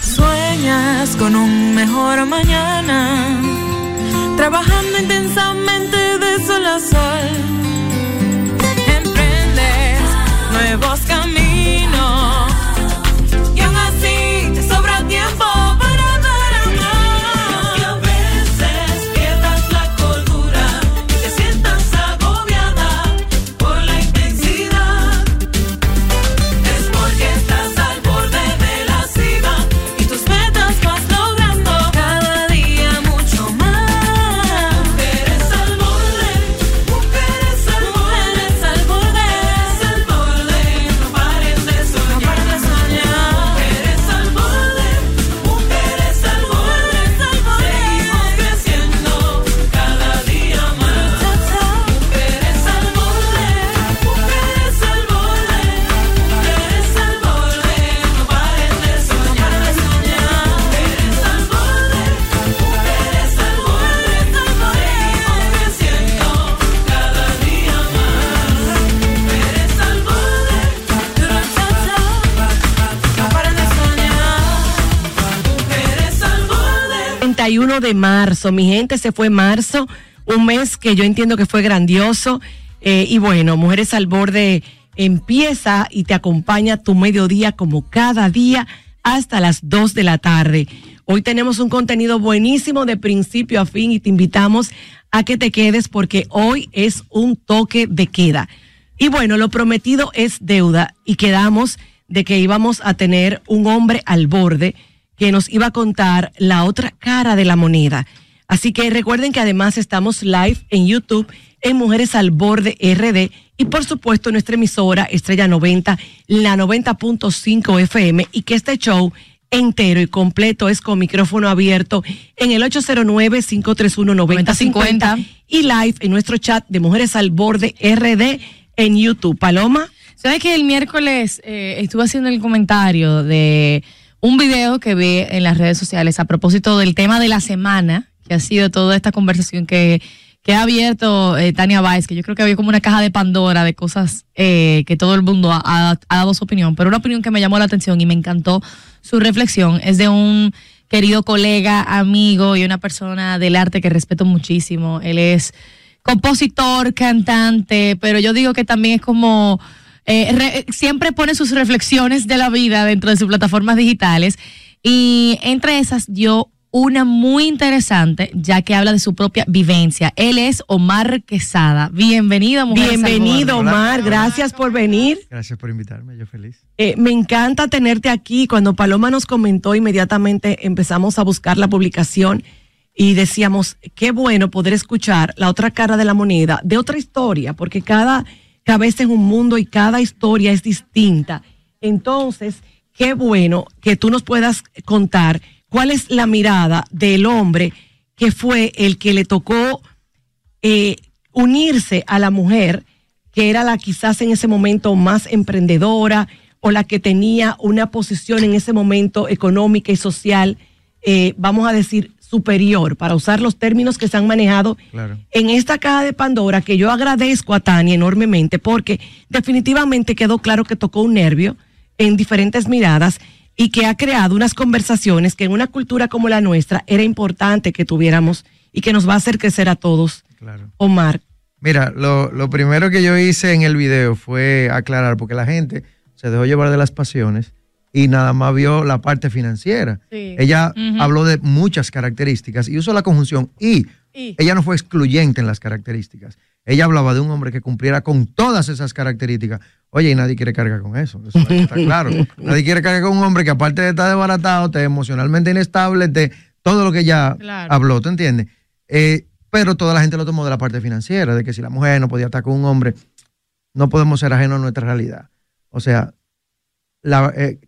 Sueñas con un mejor mañana, trabajando intensamente de sol a sol. Emprendes nuevos caminos de marzo. Mi gente, se fue marzo, un mes que yo entiendo que fue grandioso. Eh, y bueno, Mujeres al Borde empieza y te acompaña tu mediodía como cada día hasta las 2 de la tarde. Hoy tenemos un contenido buenísimo de principio a fin y te invitamos a que te quedes porque hoy es un toque de queda. Y bueno, lo prometido es deuda y quedamos de que íbamos a tener un hombre al borde que nos iba a contar la otra cara de la moneda. Así que recuerden que además estamos live en YouTube en Mujeres al Borde RD y por supuesto nuestra emisora Estrella 90, la 90.5 FM y que este show entero y completo es con micrófono abierto en el 809-531-9050 y live en nuestro chat de Mujeres al Borde RD en YouTube. Paloma. ¿Sabes que el miércoles eh, estuve haciendo el comentario de un video que vi en las redes sociales a propósito del tema de la semana, que ha sido toda esta conversación que, ha abierto eh, Tania Báez, que yo creo que había como una caja de Pandora de cosas eh, que todo el mundo ha, dado su opinión, pero una opinión que me llamó la atención y me encantó su reflexión es de un querido colega, amigo y una persona del arte que respeto muchísimo. Él es compositor, cantante, pero yo digo que también es como eh, siempre pone sus reflexiones de la vida dentro de sus plataformas digitales y entre esas dio una muy interesante, ya que habla de su propia vivencia. Él es Omar Quesada. Bienvenido, mujer. Bienvenido, Omar. Gracias por venir. Gracias por invitarme, yo feliz. Eh, me encanta tenerte aquí. Cuando Paloma nos comentó, inmediatamente empezamos a buscar la publicación y decíamos, qué bueno poder escuchar la otra cara de la moneda, de otra historia, porque cada cabeza es un mundo y cada historia es distinta. Entonces, qué bueno que tú nos puedas contar cuál es la mirada del hombre que fue el que le tocó eh, unirse a la mujer, que era la quizás en ese momento más emprendedora o la que tenía una posición en ese momento económica y social, eh, vamos a decir, superior, para usar los términos que se han manejado en esta caja de Pandora, que yo agradezco a Tania enormemente, porque definitivamente quedó claro que tocó un nervio en diferentes miradas y que ha creado unas conversaciones que en una cultura como la nuestra era importante que tuviéramos y que nos va a hacer crecer a todos. Omar. Mira, lo, lo primero que yo hice en el video fue aclarar, porque la gente se dejó llevar de las pasiones y nada más vio la parte financiera. Ella habló de muchas características y usó la conjunción y, Ella no fue excluyente en las características. Ella hablaba de un hombre que cumpliera con todas esas características. Oye, y nadie quiere cargar con eso. Eso está claro. nadie quiere cargar con un hombre que aparte de estar desbaratado, esté emocionalmente inestable, de todo lo que ella habló, ¿te entiendes? Eh, pero toda la gente lo tomó de la parte financiera, de que si la mujer no podía estar con un hombre, no podemos ser ajenos a nuestra realidad. O sea, la, eh,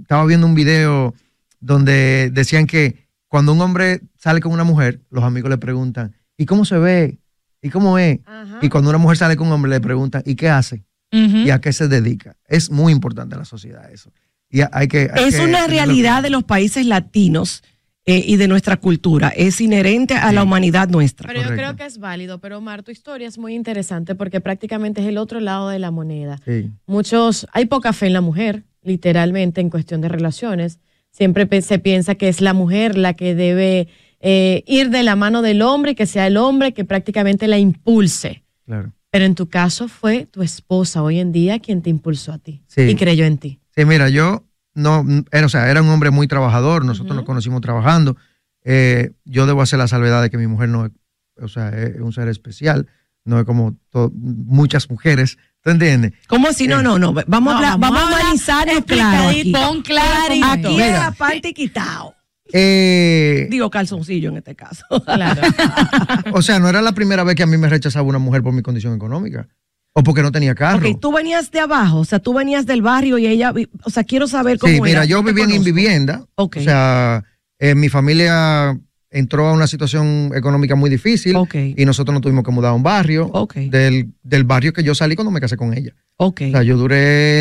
estaba viendo un video donde decían que cuando un hombre sale con una mujer, los amigos le preguntan, ¿y cómo se ve? ¿Y cómo es? Y cuando una mujer sale con un hombre, le preguntan, ¿y qué hace? ¿Y a qué se dedica? Es muy importante en la sociedad eso. Y hay que, hay es que una realidad de los países latinos eh, y de nuestra cultura. Es inherente a la humanidad nuestra. Pero yo creo que es válido. Pero Omar, tu historia es muy interesante porque prácticamente es el otro lado de la moneda. Sí. Muchos, hay poca fe en la mujer, literalmente, en cuestión de relaciones. Siempre se piensa que es la mujer la que debe eh, ir de la mano del hombre y que sea el hombre que prácticamente la impulse. Claro. Pero en tu caso fue tu esposa hoy en día quien te impulsó a ti Sí. y creyó en ti. Sí, mira, yo no, era, o sea, era un hombre muy trabajador, nosotros nos conocimos trabajando. Eh, yo debo hacer la salvedad de que mi mujer no es, o sea, es un ser especial, no es como muchas mujeres, ¿tú entiendes? ¿Cómo si no, no, no? Vamos, No, a, hablar- vamos vamos a a hablar analizarlo claro aquí. Pon claro. Aquí Mira. es la parte quitado. Eh, Digo calzoncillo en este caso. Claro. o sea, no era la primera vez que a mí me rechazaba una mujer por mi condición económica o porque no tenía carro. Ok, tú venías de abajo, o sea, tú venías del barrio y ella, o sea, quiero saber cómo Sí, era. mira, yo vivía en vivienda. Ok. O sea, eh, mi familia entró a una situación económica muy difícil Ok. y nosotros nos tuvimos que mudar a un barrio. Ok. Del, del barrio que yo salí cuando me casé con ella. Ok. O sea, yo duré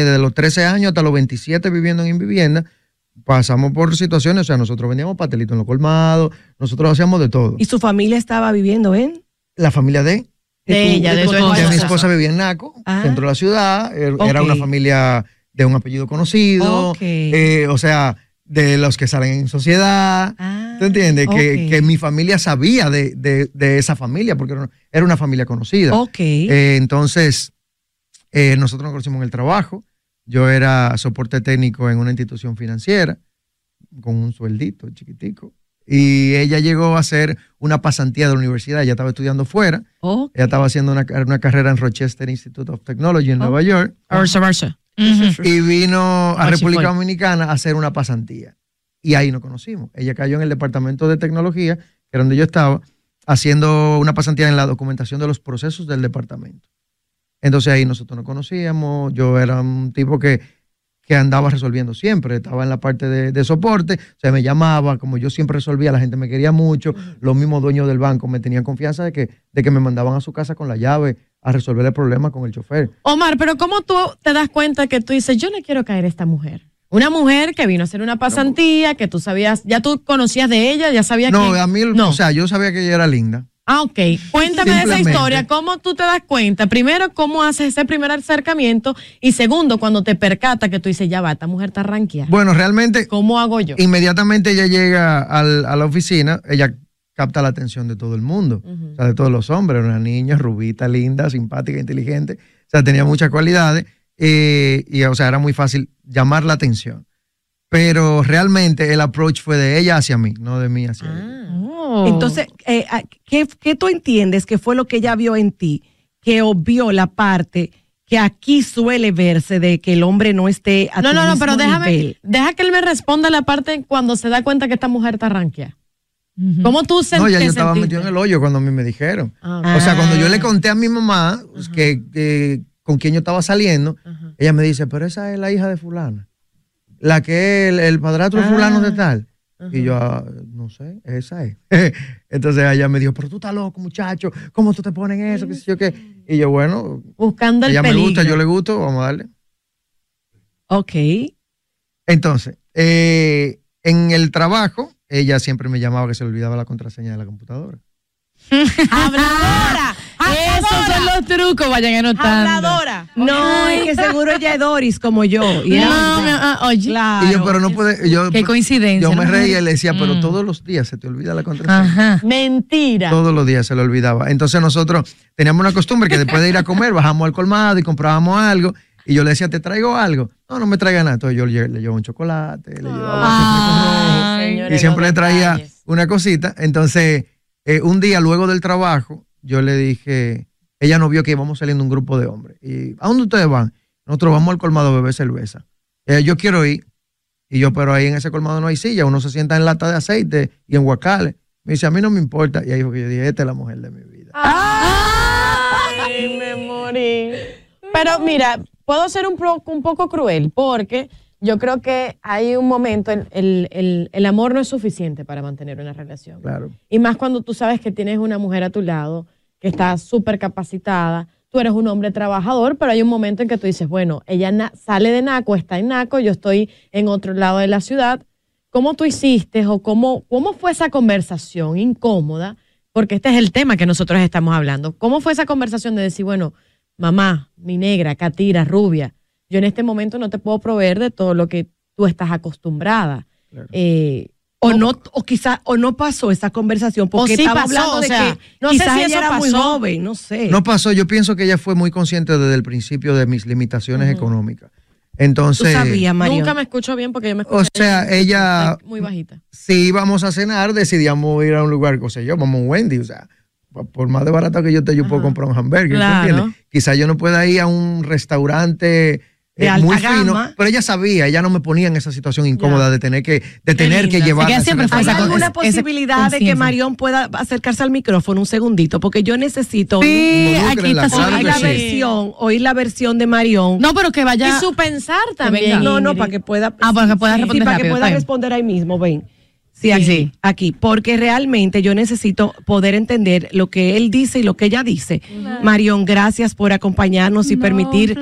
desde los 13 años hasta los 27 viviendo en vivienda. Pasamos por situaciones, o sea, nosotros vendíamos pastelitos en los colmados, nosotros hacíamos de todo. ¿Y su familia estaba viviendo en? La familia de, De ella, de tu su esposa. de mi esposa. vivía en Naco, Ah. dentro de la ciudad. Er- Era una familia de un apellido conocido. Ok. eh, o sea, de los que salen en sociedad. Ah, ¿Tú entiendes? Que, que mi familia sabía de, de- de esa familia, porque era una- familia conocida. Ok. Eh, entonces, eh, nosotros nos conocimos en el trabajo. Yo era soporte técnico en una institución financiera, con un sueldito chiquitico. Y ella llegó a hacer una pasantía de la universidad. Ella estaba estudiando fuera. ok. Ella estaba haciendo una, una carrera en Rochester Institute of Technology en Nueva York. Versa, Y vino a República. Dominicana a hacer una pasantía. Y ahí nos conocimos. Ella cayó en el departamento de tecnología, que era donde yo estaba, haciendo una pasantía en la documentación de los procesos del departamento. Entonces ahí nosotros nos conocíamos. Yo era un tipo que, que andaba resolviendo siempre. Estaba en la parte de, de soporte. O sea, me llamaba. Como yo siempre resolvía, la gente me quería mucho. Los mismos dueños del banco me tenían confianza de que, de que me mandaban a su casa con la llave a resolver el problema con el chofer. Omar, pero ¿cómo tú te das cuenta que tú dices, yo le quiero caer a esta mujer? Una mujer que vino a hacer una pasantía, que tú sabías, ya tú conocías de ella, ya sabías No, que... a mí, no. o sea, yo sabía que ella era linda. Ah, ok. Cuéntame de esa historia. ¿Cómo tú te das cuenta? Primero, ¿cómo haces ese primer acercamiento? Y segundo, cuando te percata que tú dices, ya va, esta mujer está ranqueada. Bueno, realmente, ¿Cómo hago yo? inmediatamente ella llega al- a la oficina, ella capta la atención de todo el mundo, o sea, de todos los hombres. Una niña rubita, linda, simpática, inteligente. O sea, tenía muchas cualidades eh, y, o sea, era muy fácil llamar la atención. Pero realmente el approach fue de ella hacia mí, no de mí hacia ella. Oh. Entonces, eh, ah, ¿qué, qué tú entiendes que fue lo que ella vio en ti que obvió la parte que aquí suele verse de que el hombre no esté a no, tu no, no, pero déjame, nivel? deja que él me responda la parte cuando se da cuenta que esta mujer está ranqueada. ¿Cómo tú sen- No, ya yo estaba sentiste? metido en el hoyo cuando a mí me dijeron. Ah, O sea, cuando yo le conté a mi mamá pues, que, que con quien yo estaba saliendo, ella me dice, pero esa es la hija de fulana. La que es el, el padrastro de fulano de tal. Y yo, "Ah, no sé, esa es. Entonces ella me dijo, pero tú estás loco, muchacho, ¿cómo tú te pones eso? ¿Qué sé yo qué? Y yo, bueno, Buscando el ella me gusta, yo le gusto, vamos a darle. Ok. Entonces, eh, en el trabajo, ella siempre me llamaba que se le olvidaba la contraseña de la computadora. ¡Habladora! Esos son los trucos, vayan anotando. ¡Habladora! No, es que seguro ella es Doris como yo. Y No, mi- ah, oye. Claro. Y yo, pero no puede, yo, Qué coincidencia. yo me ¿no? reía y le decía, pero Mm. todos los días se te olvida la contraseña. Ajá. Mentira. Todos los días se le olvidaba. Entonces nosotros teníamos una costumbre que después de ir a comer, bajamos al colmado y comprábamos algo. Y yo le decía, ¿te traigo algo? No, no me traiga nada. Entonces yo le, le llevaba un chocolate, le llevaba Ay, y señores, siempre le traía detalles. una cosita. Entonces, eh, un día luego del trabajo, yo le dije, ella no vio que íbamos saliendo un grupo de hombres. Y, ¿a dónde ustedes van? Nosotros vamos al colmado a beber cerveza. Eh, yo quiero ir. Y yo, pero ahí en ese colmado no hay silla, uno se sienta en lata de aceite y en guacales. Me dice, a mí no me importa. Y ahí fue que yo dije, esta es la mujer de mi vida. Ay, me morí. Pero mira, puedo ser un, pro- un poco cruel porque yo creo que hay un momento, el, el, el, amor no es suficiente para mantener una relación. Claro. Y más cuando tú sabes que tienes una mujer a tu lado que está súper capacitada, tú eres un hombre trabajador, pero hay un momento en que tú dices, bueno, ella sale de Naco, está en Naco, yo estoy en otro lado de la ciudad. ¿Cómo tú hiciste o cómo, cómo fue esa conversación incómoda? Porque este es el tema que nosotros estamos hablando. ¿Cómo fue esa conversación de decir, bueno, mamá, mi negra, Catira, rubia, yo en este momento no te puedo proveer de todo lo que tú estás acostumbrada. Eh, o no, o quizá, o no pasó esa conversación porque estaba hablando de que no quizás ella era muy joven, no sé. No pasó, yo pienso que ella fue muy consciente desde el principio de mis limitaciones económicas. Entonces, Nunca me escucho bien porque yo me escucho. O sea, ella. Muy bajita. Si íbamos a cenar, decidíamos ir a un lugar, o sea, yo, vamos a un Wendy, o sea, por más de barato que yo te, yo puedo comprar un hamburger. Claro. Quizá yo no pueda ir a un restaurante de alta muy gama. pero ella sabía, ella no me ponía en esa situación incómoda de tener que, de tener que llevar. ¿Hay alguna posibilidad de que Marión pueda acercarse al micrófono un segundito? Porque yo necesito sí, aquí está oír la versión, oír la versión de Marión. No, pero que vaya. Y su pensar también. No, no, para que pueda. Ah, para que pueda responder. para que pueda responder ahí mismo, ven. Sí, aquí, aquí, porque realmente yo necesito poder entender lo que él dice y lo que ella dice. Marión, gracias por acompañarnos y permitir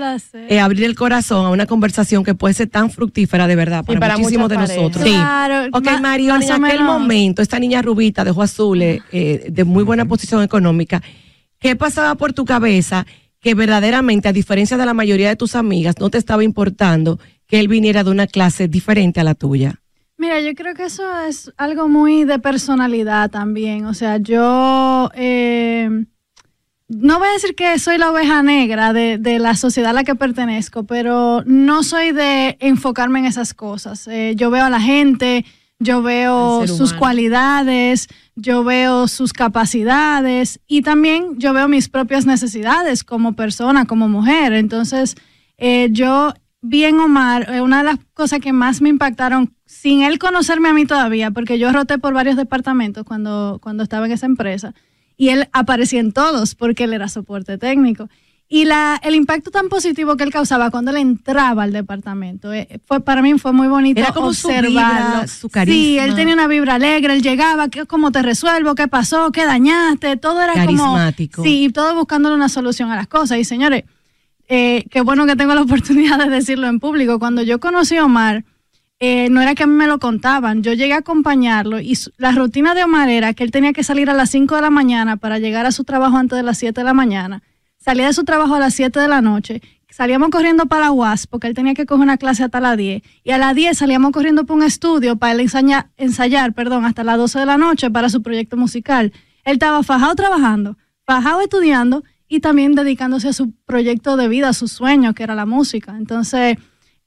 eh, abrir el corazón a una conversación que puede ser tan fructífera de verdad para, muchísimos de nosotros. Claro, ok, Marión, en aquel momento, esta niña rubita de ojos azules, eh, de muy buena posición económica, ¿qué pasaba por tu cabeza que verdaderamente, a diferencia de la mayoría de tus amigas, no te estaba importando que él viniera de una clase diferente a la tuya? Mira, yo creo que eso es algo muy de personalidad también. O sea, yo eh, no voy a decir que soy la oveja negra de, la sociedad a la que pertenezco, pero no soy de enfocarme en esas cosas. Eh, yo veo a la gente, yo veo sus cualidades, yo veo sus capacidades y también yo veo mis propias necesidades como persona, como mujer. Entonces, eh, yo vi en Omar, una de las cosas que más me impactaron sin él conocerme a mí todavía, porque yo roté por varios departamentos cuando, cuando estaba en esa empresa, y él aparecía en todos porque él era soporte técnico. Y la, el impacto tan positivo que él causaba cuando él entraba al departamento, eh, fue, para mí fue muy bonito era como observarlo. Su, carisma. Sí, él tenía una vibra alegre, él llegaba, ¿cómo te resuelvo? ¿Qué pasó? ¿Qué dañaste? Todo era Carismático. como... Sí, y todo buscándole una solución a las cosas. Y señores, eh, qué bueno que tengo la oportunidad de decirlo en público. Cuando yo conocí a Omar, eh, no era que a mí me lo contaban, yo llegué a acompañarlo y la rutina de Omar era que él tenía que salir a las 5 de la mañana para llegar a su trabajo antes de las 7 de la mañana, salía de su trabajo a las 7 de la noche, salíamos corriendo para la UAS porque él tenía que coger una clase hasta las 10 y a las 10 salíamos corriendo para un estudio para él ensayar, ensayar perdón, hasta las 12 de la noche para su proyecto musical. Él estaba fajado trabajando, fajado estudiando y también dedicándose a su proyecto de vida, a su sueño, que era la música. Entonces,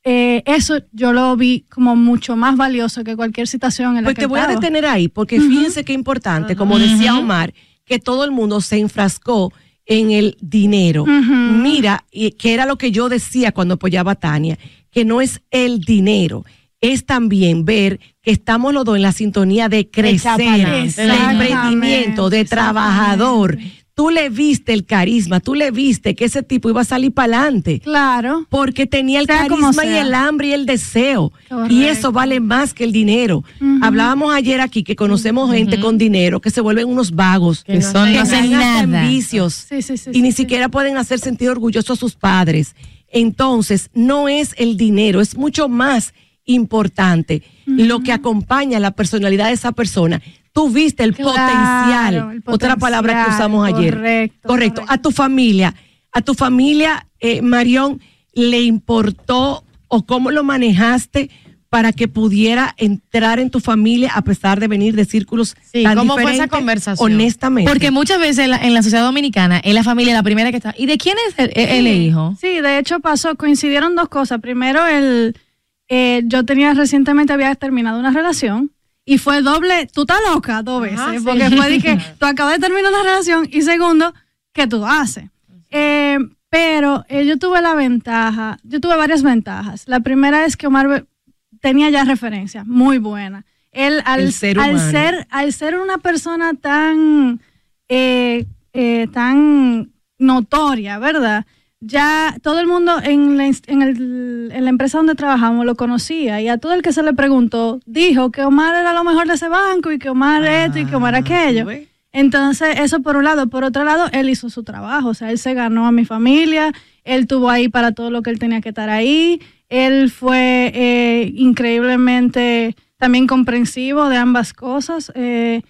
eh, eso yo lo vi como mucho más valioso que cualquier situación en la pues que te voy a detener ahí, porque fíjense qué importante, como decía Omar, que todo el mundo se enfrascó en el dinero. Mira, y que era lo que yo decía cuando apoyaba a Tania, que no es el dinero, es también ver que estamos los dos en la sintonía de crecer, de emprendimiento, de trabajador, tú le viste el carisma, tú le viste que ese tipo iba a salir para adelante. Claro. Porque tenía el carisma y el hambre y el deseo. Y eso vale más que el dinero. Hablábamos ayer aquí que conocemos gente con dinero que se vuelven unos vagos, que, son que nada. vicios y ni siquiera pueden hacer sentir orgulloso a sus padres. Entonces, no es el dinero, es mucho más importante lo que acompaña la personalidad de esa persona tú viste el, potencial, otra palabra que usamos ayer. Correcto, correcto. A tu familia, a tu familia, eh, Marión, ¿le importó o cómo lo manejaste para que pudiera entrar en tu familia a pesar de venir de círculos sí, tan ¿cómo diferentes? fue esa conversación? Honestamente. Porque muchas veces en la, sociedad dominicana es la familia la primera que está. ¿Y de quién es el, hijo? Sí, de hecho pasó, coincidieron dos cosas. Primero, el, eh, yo tenía recientemente había terminado una relación y fue doble, tú estás loca dos veces, porque fue de que tú acabas de terminar una relación y segundo, ¿qué tú haces? Eh, pero eh, yo tuve la ventaja, yo tuve varias ventajas. La primera es que Omar tenía ya referencia muy buena. Él al, ser, al ser, al ser una persona tan, eh, tan notoria, ¿verdad? Ya todo el mundo en la, en, el, en la empresa donde trabajamos lo conocía y a todo el que se le preguntó dijo que Omar era lo mejor de ese banco y que Omar esto y que Omar aquello. Entonces, eso por un lado. Por otro lado, él hizo su trabajo, o sea, él se ganó a mi familia, él tuvo ahí para todo lo que él tenía que estar ahí, él fue eh, increíblemente también comprensivo de ambas cosas. Eh,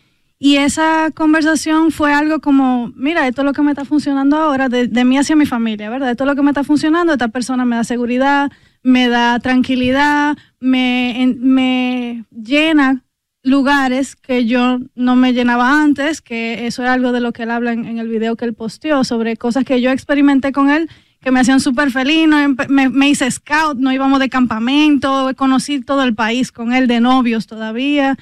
y esa conversación fue algo como, mira, esto es lo que me está funcionando ahora, de, de, mí hacia mi familia, ¿verdad? Esto es lo que me está funcionando, esta persona me da seguridad, me da tranquilidad, me, me llena lugares que yo no me llenaba antes, que eso es algo de lo que él habla en, el video que él posteó, sobre cosas que yo experimenté con él que me hacían súper feliz, me, me, hice scout, no íbamos de campamento, conocí todo el país con él de novios todavía.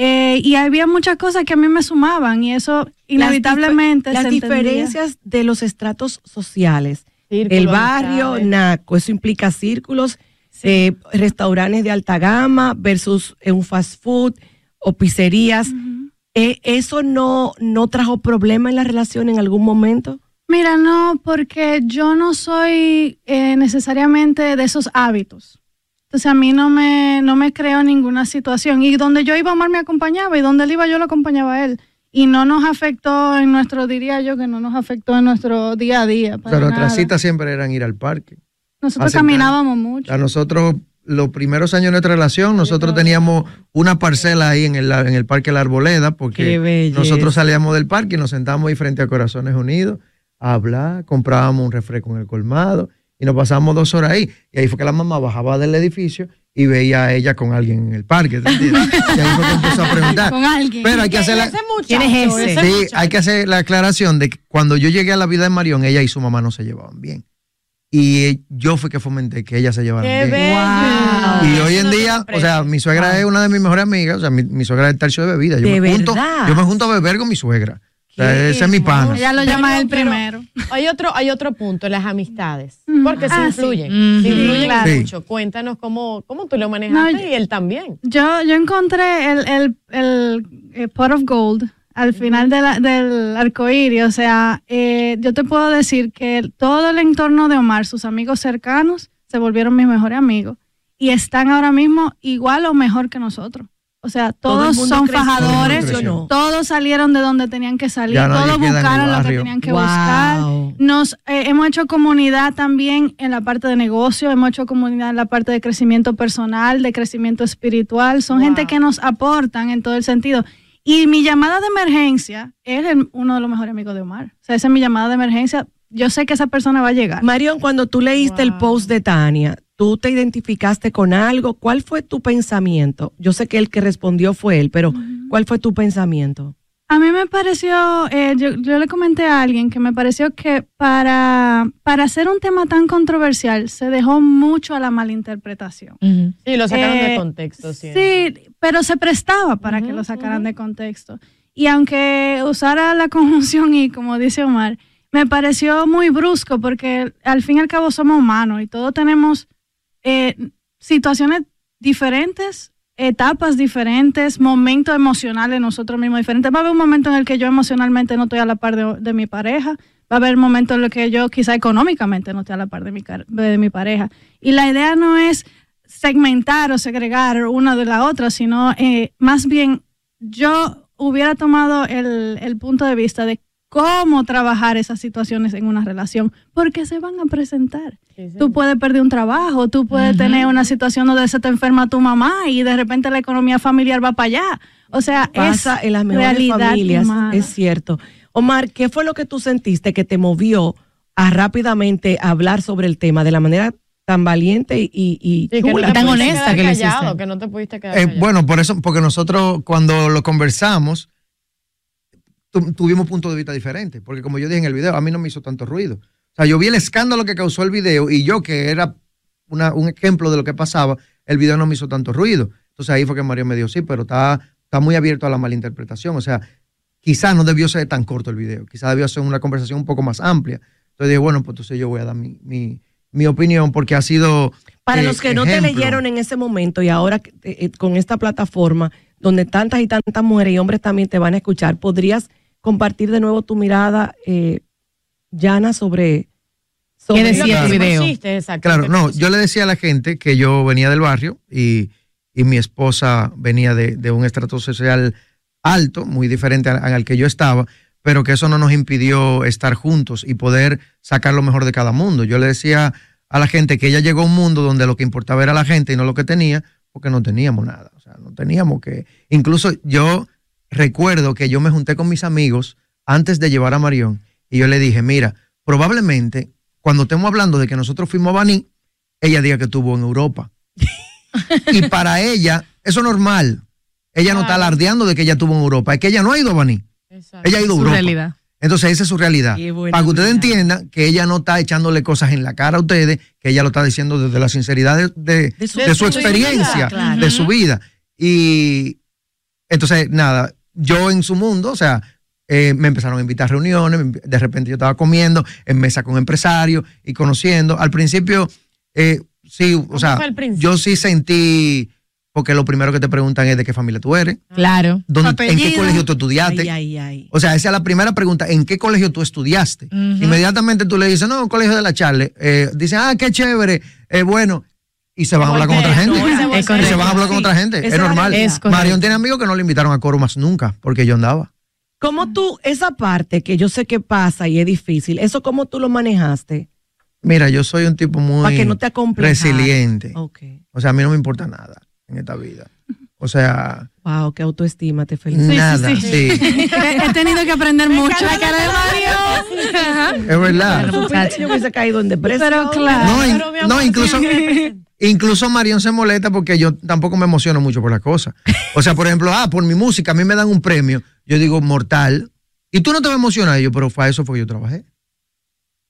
Eh, y había muchas cosas que a mí me sumaban y eso inevitablemente... Las, diferencias de los estratos sociales. el barrio, NACO, eso implica círculos, eh, restaurantes de alta gama versus un fast food o pizzerías. Eh, ¿Eso no, no trajo problema en la relación en algún momento? Mira, no, porque yo no soy eh, necesariamente de esos hábitos. Entonces a mí no me, no me creo ninguna situación. Y donde yo iba, Omar me acompañaba y donde él iba, yo lo acompañaba a él. Y no nos afectó en nuestro, diría yo, que no nos afectó en nuestro día a día. Pero nuestras citas siempre eran ir al parque. Nosotros caminábamos mucho. A nosotros los primeros años de nuestra relación, nosotros teníamos una parcela ahí en el, en el Parque La Arboleda, porque nosotros salíamos del parque y nos sentábamos ahí frente a Corazones Unidos a hablar, comprábamos un refresco en el colmado y nos pasábamos dos horas ahí. Y ahí fue que la mamá bajaba del edificio y veía a ella con alguien en el parque. y ahí fue que empezó a preguntar. Con alguien. Pero hay que hacer la, ¿Quién es ese? Sí, hay que hacer la aclaración de que cuando yo llegué a la vida de Marión, ella y su mamá no se llevaban bien y yo fui que fomenté que ella se llevara bien. Y hoy en día, o sea, mi suegra es una de mis mejores amigas, o sea, mi, suegra es el tercio de bebida. Yo, me junto, yo me junto a beber con mi suegra. Sea, ese es mi pana. Ella lo llama el primero. Hay otro, hay otro punto, las amistades. Porque se ah, influyen. influyen mucho. Cuéntanos cómo, cómo tú lo manejaste y él también. Yo, yo encontré el, el, el, el pot of gold al final de la, del arcoíris, o sea, eh, yo te puedo decir que todo el entorno de Omar, sus amigos cercanos, se volvieron mis mejores amigos y están ahora mismo igual o mejor que nosotros. O sea, todos son fajadores, todos salieron de donde tenían que salir, todos buscaron lo que tenían que buscar. Nos eh, hemos hecho comunidad también en la parte de negocio, hemos hecho comunidad en la parte de crecimiento personal, de crecimiento espiritual. Son gente que nos aportan en todo el sentido. Y mi llamada de emergencia es uno de los mejores amigos de Omar. O sea, esa es mi llamada de emergencia. Yo sé que esa persona va a llegar. Marion, cuando tú leíste el post de Tania, ¿tú te identificaste con algo? ¿Cuál fue tu pensamiento? Yo sé que el que respondió fue él, pero ¿cuál fue tu pensamiento? A mí me pareció, eh, yo, le comenté a alguien que me pareció que para, para hacer un tema tan controversial se dejó mucho a la malinterpretación. Sí, lo sacaron de eh, contexto. Sí, sí pero se prestaba para que lo sacaran de contexto. Y aunque usara la conjunción y, como dice Omar, me pareció muy brusco porque al fin y al cabo somos humanos y todos tenemos eh, situaciones diferentes etapas diferentes, momentos emocionales nosotros mismos diferentes. Va a haber un momento en el que yo emocionalmente no estoy a la par de, mi pareja, va a haber momentos en los que yo quizá económicamente no estoy a la par de mi, de mi pareja. Y la idea no es segmentar o segregar una de la otra, sino eh, más bien yo hubiera tomado el, el punto de vista de cómo trabajar esas situaciones en una relación, porque se van a presentar. Tú puedes perder un trabajo, tú puedes tener una situación donde se te enferma tu mamá y de repente la economía familiar va para allá. O sea, pasa en las mejores familias, es cierto. Omar, ¿qué fue lo que tú sentiste que te movió a rápidamente hablar sobre el tema de la manera tan valiente y, y, tan honesta que, callado, que no te pudiste quedar eh, Bueno, por eso, porque nosotros cuando lo conversamos, tuvimos puntos de vista diferentes, porque como yo dije en el video, a mí no me hizo tanto ruido. O sea, yo vi el escándalo que causó el video y yo, que era un ejemplo de lo que pasaba, el video no me hizo tanto ruido. Entonces ahí fue que Mario me dijo, sí, pero está, está muy abierto a la malinterpretación. O sea, quizás no debió ser tan corto el video, quizás debió ser una conversación un poco más amplia. Entonces dije, bueno, pues entonces yo voy a dar mi, mi, opinión porque ha sido... Para los que no te leyeron en ese momento y ahora eh, con esta plataforma donde tantas y tantas mujeres y hombres también te van a escuchar, ¿podrías compartir de nuevo tu mirada, eh, Yana, sobre, ¿Qué decía tu video? Claro, no, yo le decía a la gente que yo venía del barrio y, y mi esposa venía de, de, un estrato social alto, muy diferente al, al que yo estaba, pero que eso no nos impidió estar juntos y poder sacar lo mejor de cada mundo. Yo le decía a la gente que ella llegó a un mundo donde lo que importaba era la gente y no lo que tenía, porque no teníamos nada. O sea, no teníamos que. Incluso yo recuerdo que yo me junté con mis amigos antes de llevar a Marión y yo le dije, mira, probablemente cuando estemos hablando de que nosotros fuimos a Baní, ella diga que estuvo en Europa. y para ella, eso es normal. Ella no está alardeando de que ella estuvo en Europa, es que ella no ha ido a Baní. Ella ha ido a Europa. realidad. Entonces esa es su realidad. Para que ustedes entiendan que ella no está echándole cosas en la cara a ustedes, que ella lo está diciendo desde la sinceridad de, de, de su, de su experiencia, claro. de su vida. Y entonces, nada, yo en su mundo, o sea, eh, me empezaron a invitar a reuniones, de repente yo estaba comiendo en mesa con empresarios y conociendo. Al principio, eh, sí, o sea, yo sí sentí porque lo primero que te preguntan es de qué familia tú eres. Claro. ¿En qué colegio tú estudiaste? Ay, ay, ay. O sea, esa es la primera pregunta, ¿en qué colegio tú estudiaste? Uh -huh. Inmediatamente tú le dices, no, colegio de la Charle. Eh, dicen, ah, qué chévere, eh, bueno. Y se van a hablar con otra gente. Y se van a hablar con otra gente. Es, normal. Es Marión tiene amigos que no le invitaron a coro más nunca, porque yo andaba. ¿Cómo tú, esa parte que yo sé que pasa y es difícil, eso cómo tú lo manejaste? Mira, yo soy un tipo muy Para que no te resiliente. Okay. O sea, a mí no me importa nada en esta vida. O sea. Wow, qué autoestima, te felicito. Nada, sí. sí. sí. He tenido que aprender mucho. La cara de Mario. Es verdad. Yo hubiese caído en depresión. Pero claro. No, in, pero no incluso, incluso Marión se molesta porque yo tampoco me emociono mucho por las cosas. O sea, por ejemplo, ah, por mi música, a mí me dan un premio. Yo digo, mortal. Y tú no te vas a emocionar. Y yo, pero para eso fue que yo trabajé.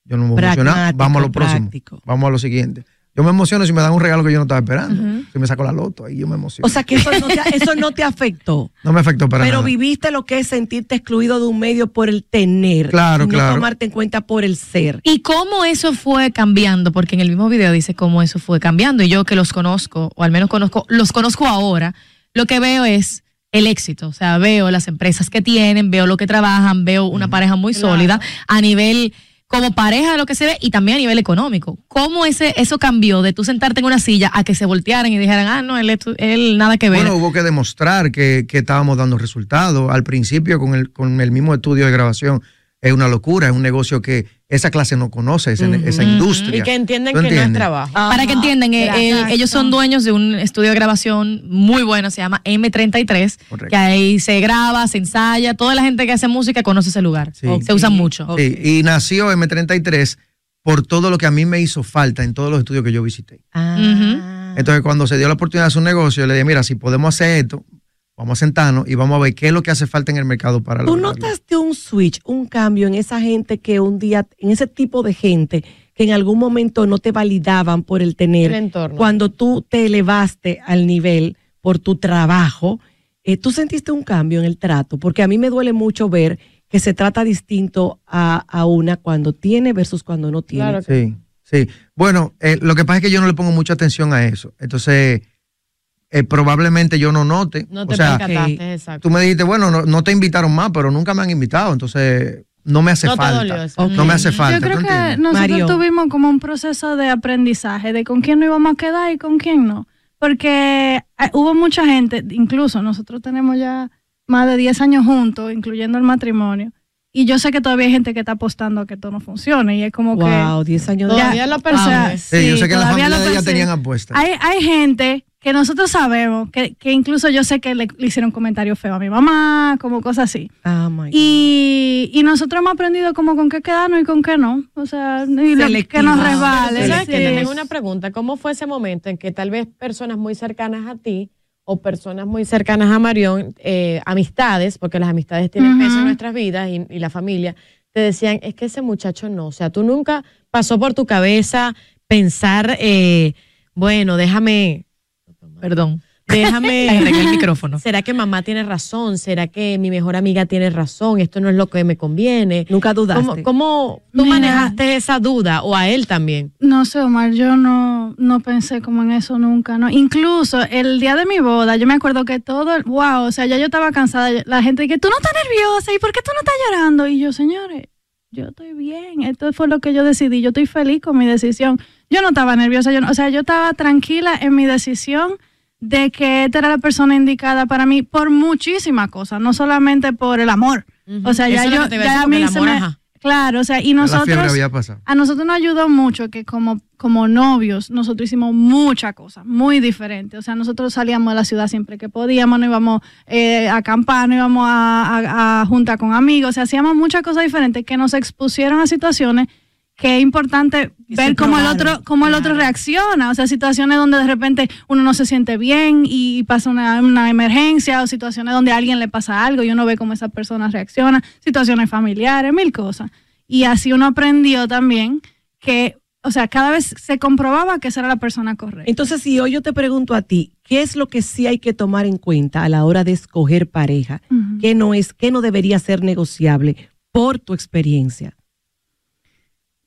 Yo no me voy a emocionar. Vamos a lo próximo. Vamos a lo siguiente. Yo me emociono si me dan un regalo que yo no estaba esperando. Uh -huh. Si me saco la loto, ahí yo me emociono. O sea que eso no te, eso no te afectó. No me afectó para Pero nada. viviste lo que es sentirte excluido de un medio por el tener. Claro, y no claro. tomarte en cuenta por el ser. ¿Y cómo eso fue cambiando? Porque en el mismo video dice cómo eso fue cambiando. Y yo que los conozco, o al menos conozco, los conozco ahora, lo que veo es el éxito. O sea, veo las empresas que tienen, veo lo que trabajan, veo una uh -huh. pareja muy claro. sólida a nivel como pareja lo que se ve y también a nivel económico. ¿Cómo ese, eso cambió de tú sentarte en una silla a que se voltearan y dijeran, ah, no, él, él nada que ver? Bueno, hubo que demostrar que, que estábamos dando resultados. Al principio, con el, con el mismo estudio de grabación, es una locura, es un negocio que esa clase no conoce, esa, uh -huh. esa industria. Y que entienden que entiendes? no es trabajo. Ajá. Para que entiendan, eh, el, ellos son dueños de un estudio de grabación muy bueno, se llama M33, Correcto. que ahí se graba, se ensaya, toda la gente que hace música conoce ese lugar, sí. se usa mucho. Sí. Okay. Y nació M33 por todo lo que a mí me hizo falta en todos los estudios que yo visité. Ah. Uh -huh. Entonces, cuando se dio la oportunidad de hacer un negocio, yo le dije, mira, si podemos hacer esto, vamos a sentarnos y vamos a ver qué es lo que hace falta en el mercado para ¿Tú notaste un switch, un cambio en esa gente que un día, en ese tipo de gente que en algún momento no te validaban por el tener, el cuando tú te elevaste al nivel por tu trabajo, eh, tú sentiste un cambio en el trato? Porque a mí me duele mucho ver que se trata distinto a, a una cuando tiene versus cuando no tiene. Claro sí, sí. Bueno, eh, lo que pasa es que yo no le pongo mucha atención a eso. Entonces eh, probablemente yo no note. No te o sea, exacto. Tú me dijiste, bueno, no, no, te invitaron más, pero nunca me han invitado, entonces no me hace no falta. Okay. No me hace falta. Yo creo que nosotros Mario. tuvimos como un proceso de aprendizaje de con quién nos íbamos a quedar y con quién no. Porque eh, hubo mucha gente, incluso nosotros tenemos ya más de 10 años juntos, incluyendo el matrimonio. Y yo sé que todavía hay gente que está apostando a que todo no funcione. Y es como wow, que. Wow, 10 años de Todavía lo percibe. Sí, sí, yo sé que en la familia de ella tenían apuestas. Hay, hay gente que nosotros sabemos, que, que incluso yo sé que le, le, hicieron comentarios feos a mi mamá, como cosas así. Oh my y, y, nosotros hemos aprendido como con qué quedarnos y con qué no. O sea, y lo, que nos resbale. ¿Sabes sí. que Te tengo una pregunta. ¿Cómo fue ese momento en que tal vez personas muy cercanas a ti o personas muy cercanas a Marión, eh, amistades, porque las amistades tienen uh -huh. peso en nuestras vidas y, y la familia, te decían, es que ese muchacho no, o sea, tú nunca pasó por tu cabeza pensar, eh, bueno, déjame, perdón, déjame el micrófono. ¿Será que mamá tiene razón? ¿Será que mi mejor amiga tiene razón? Esto no es lo que me conviene. Nunca dudaste. ¿Cómo, cómo tú Mira, manejaste esa duda o a él también? No sé, Omar, yo no, no pensé como en eso nunca, ¿no? Incluso el día de mi boda, yo me acuerdo que todo, wow, o sea, ya yo estaba cansada, la gente que tú no estás nerviosa y por qué tú no estás llorando y yo, señores, yo estoy bien, esto fue lo que yo decidí, yo estoy feliz con mi decisión. Yo no estaba nerviosa, yo o sea, yo estaba tranquila en mi decisión de que esta era la persona indicada para mí por muchísimas cosas, no solamente por el amor. O sea, ya yo, ya a mí se me, Claro, o sea, y nosotros, a nosotros nos ayudó mucho que como, como novios, nosotros hicimos muchas cosas muy diferentes. O sea, nosotros salíamos de la ciudad siempre que podíamos, nos íbamos eh, a acampar, nos íbamos a, a, juntar con amigos, o sea, hacíamos muchas cosas diferentes que nos expusieron a situaciones que es importante ver cómo el otro cómo el otro reacciona, o sea, situaciones donde de repente uno no se siente bien y pasa una, una, emergencia o situaciones donde a alguien le pasa algo y uno ve cómo esa persona reacciona, situaciones familiares, mil cosas. Y así uno aprendió también que, o sea, cada vez se comprobaba que esa era la persona correcta. Entonces, si hoy yo te pregunto a ti, ¿qué es lo que sí hay que tomar en cuenta a la hora de escoger pareja? ¿Qué no es, qué no debería ser negociable por tu experiencia?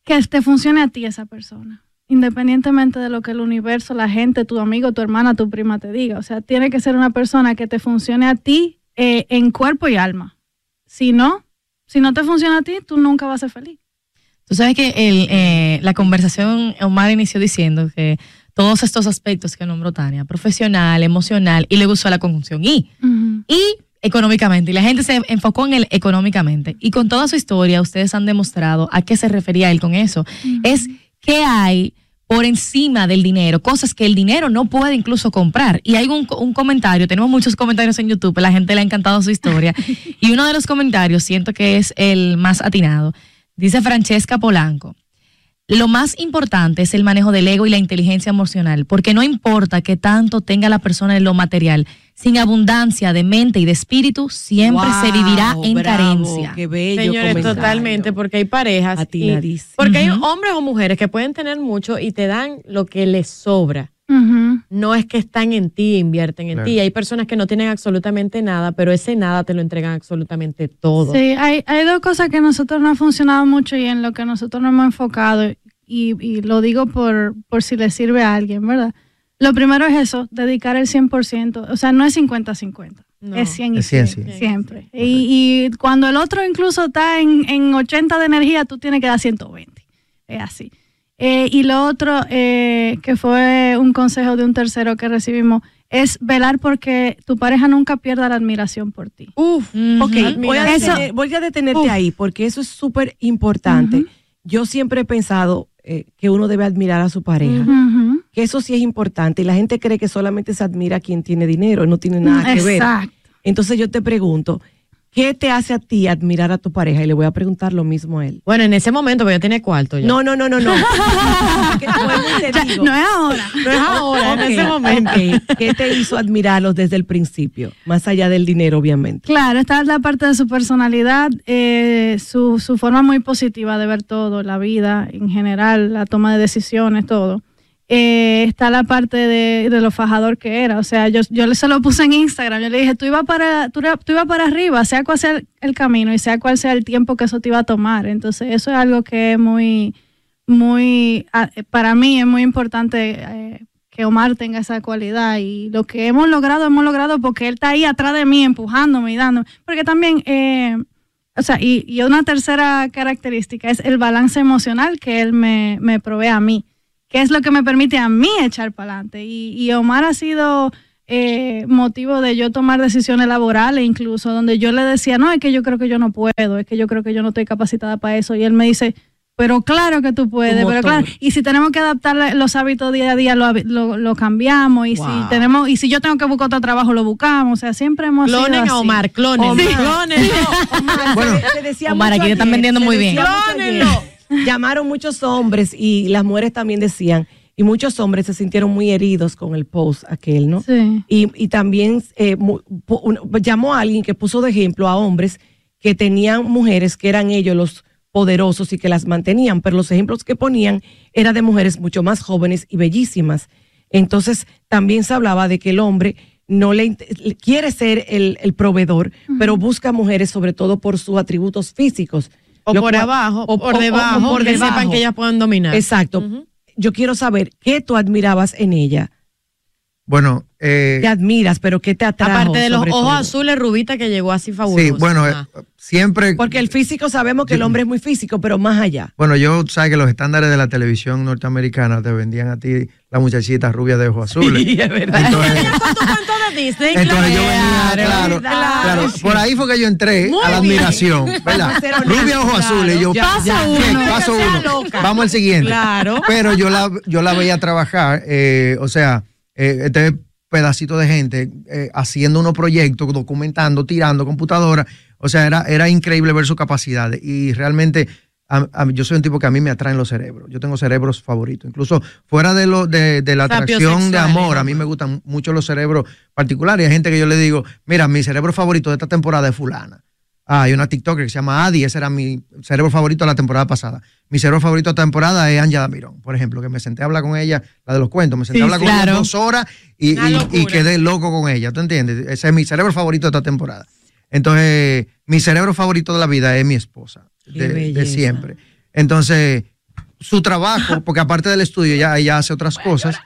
Que te funcione a ti esa persona, independientemente de lo que el universo, la gente, tu amigo, tu hermana, tu prima te diga. O sea, tiene que ser una persona que te funcione a ti eh, en cuerpo y alma. Si no, si no te funciona a ti, tú nunca vas a ser feliz. Tú sabes que el, eh, la conversación, Omar inició diciendo que todos estos aspectos que nombró Tania, profesional, emocional, y le usó la conjunción y. Y económicamente y la gente se enfocó en él económicamente y con toda su historia ustedes han demostrado a qué se refería él con eso. Es que hay por encima del dinero, cosas que el dinero no puede incluso comprar. Y hay un, un, comentario, tenemos muchos comentarios en YouTube, la gente le ha encantado su historia. y uno de los comentarios, siento que es el más atinado, dice Francesca Polanco. Lo más importante es el manejo del ego y la inteligencia emocional, porque no importa que tanto tenga la persona en lo material, sin abundancia de mente y de espíritu, siempre se vivirá en carencia. Qué bello Señores, totalmente, porque hay parejas. porque hay hombres o mujeres que pueden tener mucho y te dan lo que les sobra. No es que están en ti, invierten en ti. Hay personas que no tienen absolutamente nada, pero ese nada te lo entregan absolutamente todo. Sí, hay, hay dos cosas que nosotros no ha funcionado mucho y en lo que nosotros nos hemos enfocado y, lo digo por, por si le sirve a alguien, ¿verdad? Lo primero es eso, dedicar el 100%, o sea, no es 50-50. es 100 y 100, siempre. Y, cuando el otro incluso está en, en 80 de energía, tú tienes que dar 120. Es así. Eh, y lo otro, eh, que fue un consejo de un tercero que recibimos, es velar porque tu pareja nunca pierda la admiración por ti. Uf, ok, voy a, detenerte ahí porque eso es súper importante. Yo siempre he pensado, eh, que uno debe admirar a su pareja. Que eso sí es importante. Y la gente cree que solamente se admira a quien tiene dinero, no tiene nada que ver. Entonces yo te pregunto, ¿Qué te hace a ti admirar a tu pareja? Y le voy a preguntar lo mismo a él. Bueno, en ese momento, porque yo tenía cuarto ya. No, no, no, no, no. no es ahora. No es ahora, en ese momento. ¿Qué te hizo admirarlos desde el principio? Más allá del dinero, obviamente. Claro, esta es la parte de su personalidad, eh, su, su forma muy positiva de ver todo, la vida en general, la toma de decisiones, todo. Eh, está la parte de, de, lo fajador que era. O sea, yo, yo se lo puse en Instagram. Yo le dije, tú ibas para, tú, tú para arriba, sea cual sea el, camino y sea cual sea el tiempo que eso te iba a tomar. Entonces, eso es algo que es muy, muy, para mí es muy importante eh, que Omar tenga esa cualidad. Y lo que hemos logrado, hemos logrado porque él está ahí atrás de mí, empujándome y dándome. Porque también, eh, o sea, y, y, una tercera característica es el balance emocional que él me, me provee a mí que es lo que me permite a mí echar para adelante. Y, Omar ha sido eh, motivo de yo tomar decisiones laborales, incluso donde yo le decía, no, es que yo creo que yo no puedo, es que yo creo que yo no estoy capacitada para eso. Y él me dice, pero claro que tú puedes, pero claro, y si tenemos que adaptar los hábitos día a día, lo, cambiamos, y si tenemos, y si yo tengo que buscar otro trabajo, lo buscamos, o sea, siempre hemos clonen sido a Omar, clonen. Omar. Clonen. Omar, bueno, Omar, aquí te están vendiendo muy bien. Clónenlo llamaron muchos hombres y las mujeres también decían, y muchos hombres se sintieron muy heridos con el post aquel, ¿no? Sí. Y, también eh, llamó a alguien que puso de ejemplo a hombres que tenían mujeres que eran ellos los poderosos y que las mantenían, pero los ejemplos que ponían eran de mujeres mucho más jóvenes y bellísimas. Entonces también se hablaba de que el hombre no le quiere ser el, proveedor, pero busca mujeres sobre todo por sus atributos físicos. O por abajo, o por debajo, por que sepan que ellas puedan dominar. Exacto. Yo quiero saber qué tú admirabas en ella. Bueno, eh, te admiras, pero ¿qué te atrajo? Aparte de los ojos todo? azules, Rubita, que llegó así fabuloso. sí, bueno, eh, siempre. Porque el físico sabemos que el hombre es muy físico, pero más allá. Bueno, yo sabes que los estándares de la televisión norteamericana te vendían a ti la muchachita rubia de ojos azules. Sí, es verdad. Entonces, de Disney, entonces yo venía, claro, claro, por ahí fue que yo entré Muy a la bien. admiración, ¿verdad? Rubia ojos claro. azules, y yo Ya, Paso ya. uno. Bien, paso uno. loca. Vamos al siguiente. Claro. Pero yo la, yo la veía trabajar, eh, o sea, eh, este pedacito de gente eh, haciendo unos proyectos, documentando, tirando computadora. O sea, era, era increíble ver sus capacidades. Y realmente a- a mí- yo soy un tipo que a mí me atraen los cerebros. Yo tengo cerebros favoritos. Incluso fuera de, lo, de, de la atracción de amor, a mí me gustan mucho los cerebros particulares. Hay gente que yo le digo, mira, mi cerebro favorito de esta temporada es fulana. Ah, hay una TikToker que se llama Adi, ese era mi cerebro favorito de la temporada pasada. Mi cerebro favorito de esta temporada es Anja Damirón, por ejemplo, que me senté a hablar con ella, la de los cuentos, me senté Sí, a hablar con ella dos horas y, quedé loco con ella, ¿tú entiendes? Ese es mi cerebro favorito de esta temporada. Entonces, mi cerebro favorito de la vida es mi esposa, de, de siempre. Entonces, su trabajo, porque aparte del estudio, ella, ella hace otras cosas,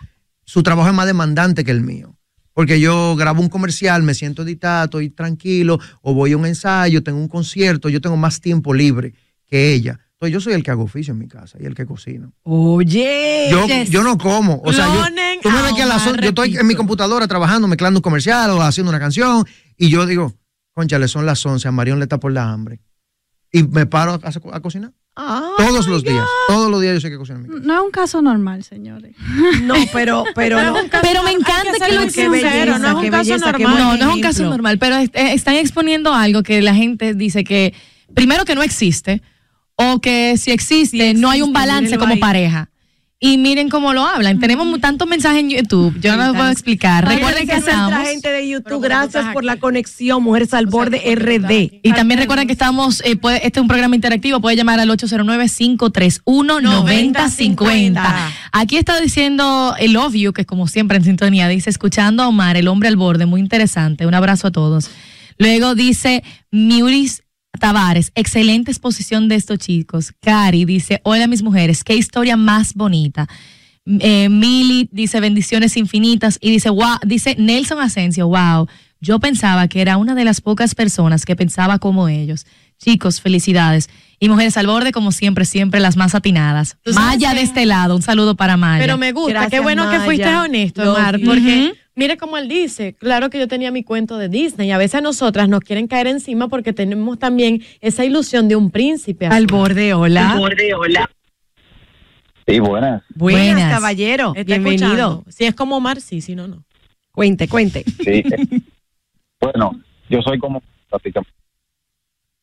su trabajo es más demandante que el mío. Porque yo grabo un comercial, me siento editado, estoy tranquilo, o voy a un ensayo, tengo un concierto, yo tengo más tiempo libre que ella. Entonces yo soy el que hago oficio en mi casa y el que cocina. Oye. Yo, Yes. yo no como. O sea, yo, tú me ves a que a las Omar, on- yo estoy en mi computadora trabajando, mezclando un comercial o haciendo una canción, y yo digo, conchale, son las 11, a Marión le está por la hambre. Y me paro a, a- a cocinar. Todos los días. Todos los días yo sé que cocino en mi casa. No es un caso normal, señores. no, pero, pero no. Pero me encanta que, ser lo sincero, no es un caso normal. No, no es un caso normal, pero est- eh, están exponiendo algo que la gente dice que, primero que no existe, o que si existe, no hay un balance como ahí. pareja. Y miren cómo lo hablan. Tenemos tantos mensajes en YouTube. Yo no lo puedo explicar. Recuerden que Gracias a nuestra estamos. gente de YouTube, gracias por aquí. la conexión, Mujeres al Borde porque tú estás RD. Y también recuerden que estamos, eh, puede- este es un programa interactivo, puede llamar al 809-531-9050. Aquí está diciendo el Love You, que es como siempre en sintonía, dice, escuchando a Omar, el hombre al borde, muy interesante, un abrazo a todos. Luego dice Miuris Tavares, excelente exposición de estos chicos. Cari dice, hola mis mujeres, qué historia más bonita. Eh, Mili dice bendiciones infinitas y dice, wow, dice Nelson Asensio, wow, yo pensaba que era una de las pocas personas que pensaba como ellos. Chicos, felicidades. Y mujeres al borde, como siempre, siempre las más atinadas. Maya de este lado, un saludo para Maya. Pero me gusta, Gracias, qué bueno que fuiste honesto, Omar, porque Ujú. Mire como él dice, claro que yo tenía mi cuento de Disney y a veces a nosotras nos quieren caer encima porque tenemos también esa ilusión de un príncipe. Al azul. borde, hola. Sí, buenas. Buenas, Buenas. caballero. Está Bienvenido. escuchando. Si es como Omar, sí, si no, no. Cuente, cuente. Sí. bueno, yo soy como prácticamente.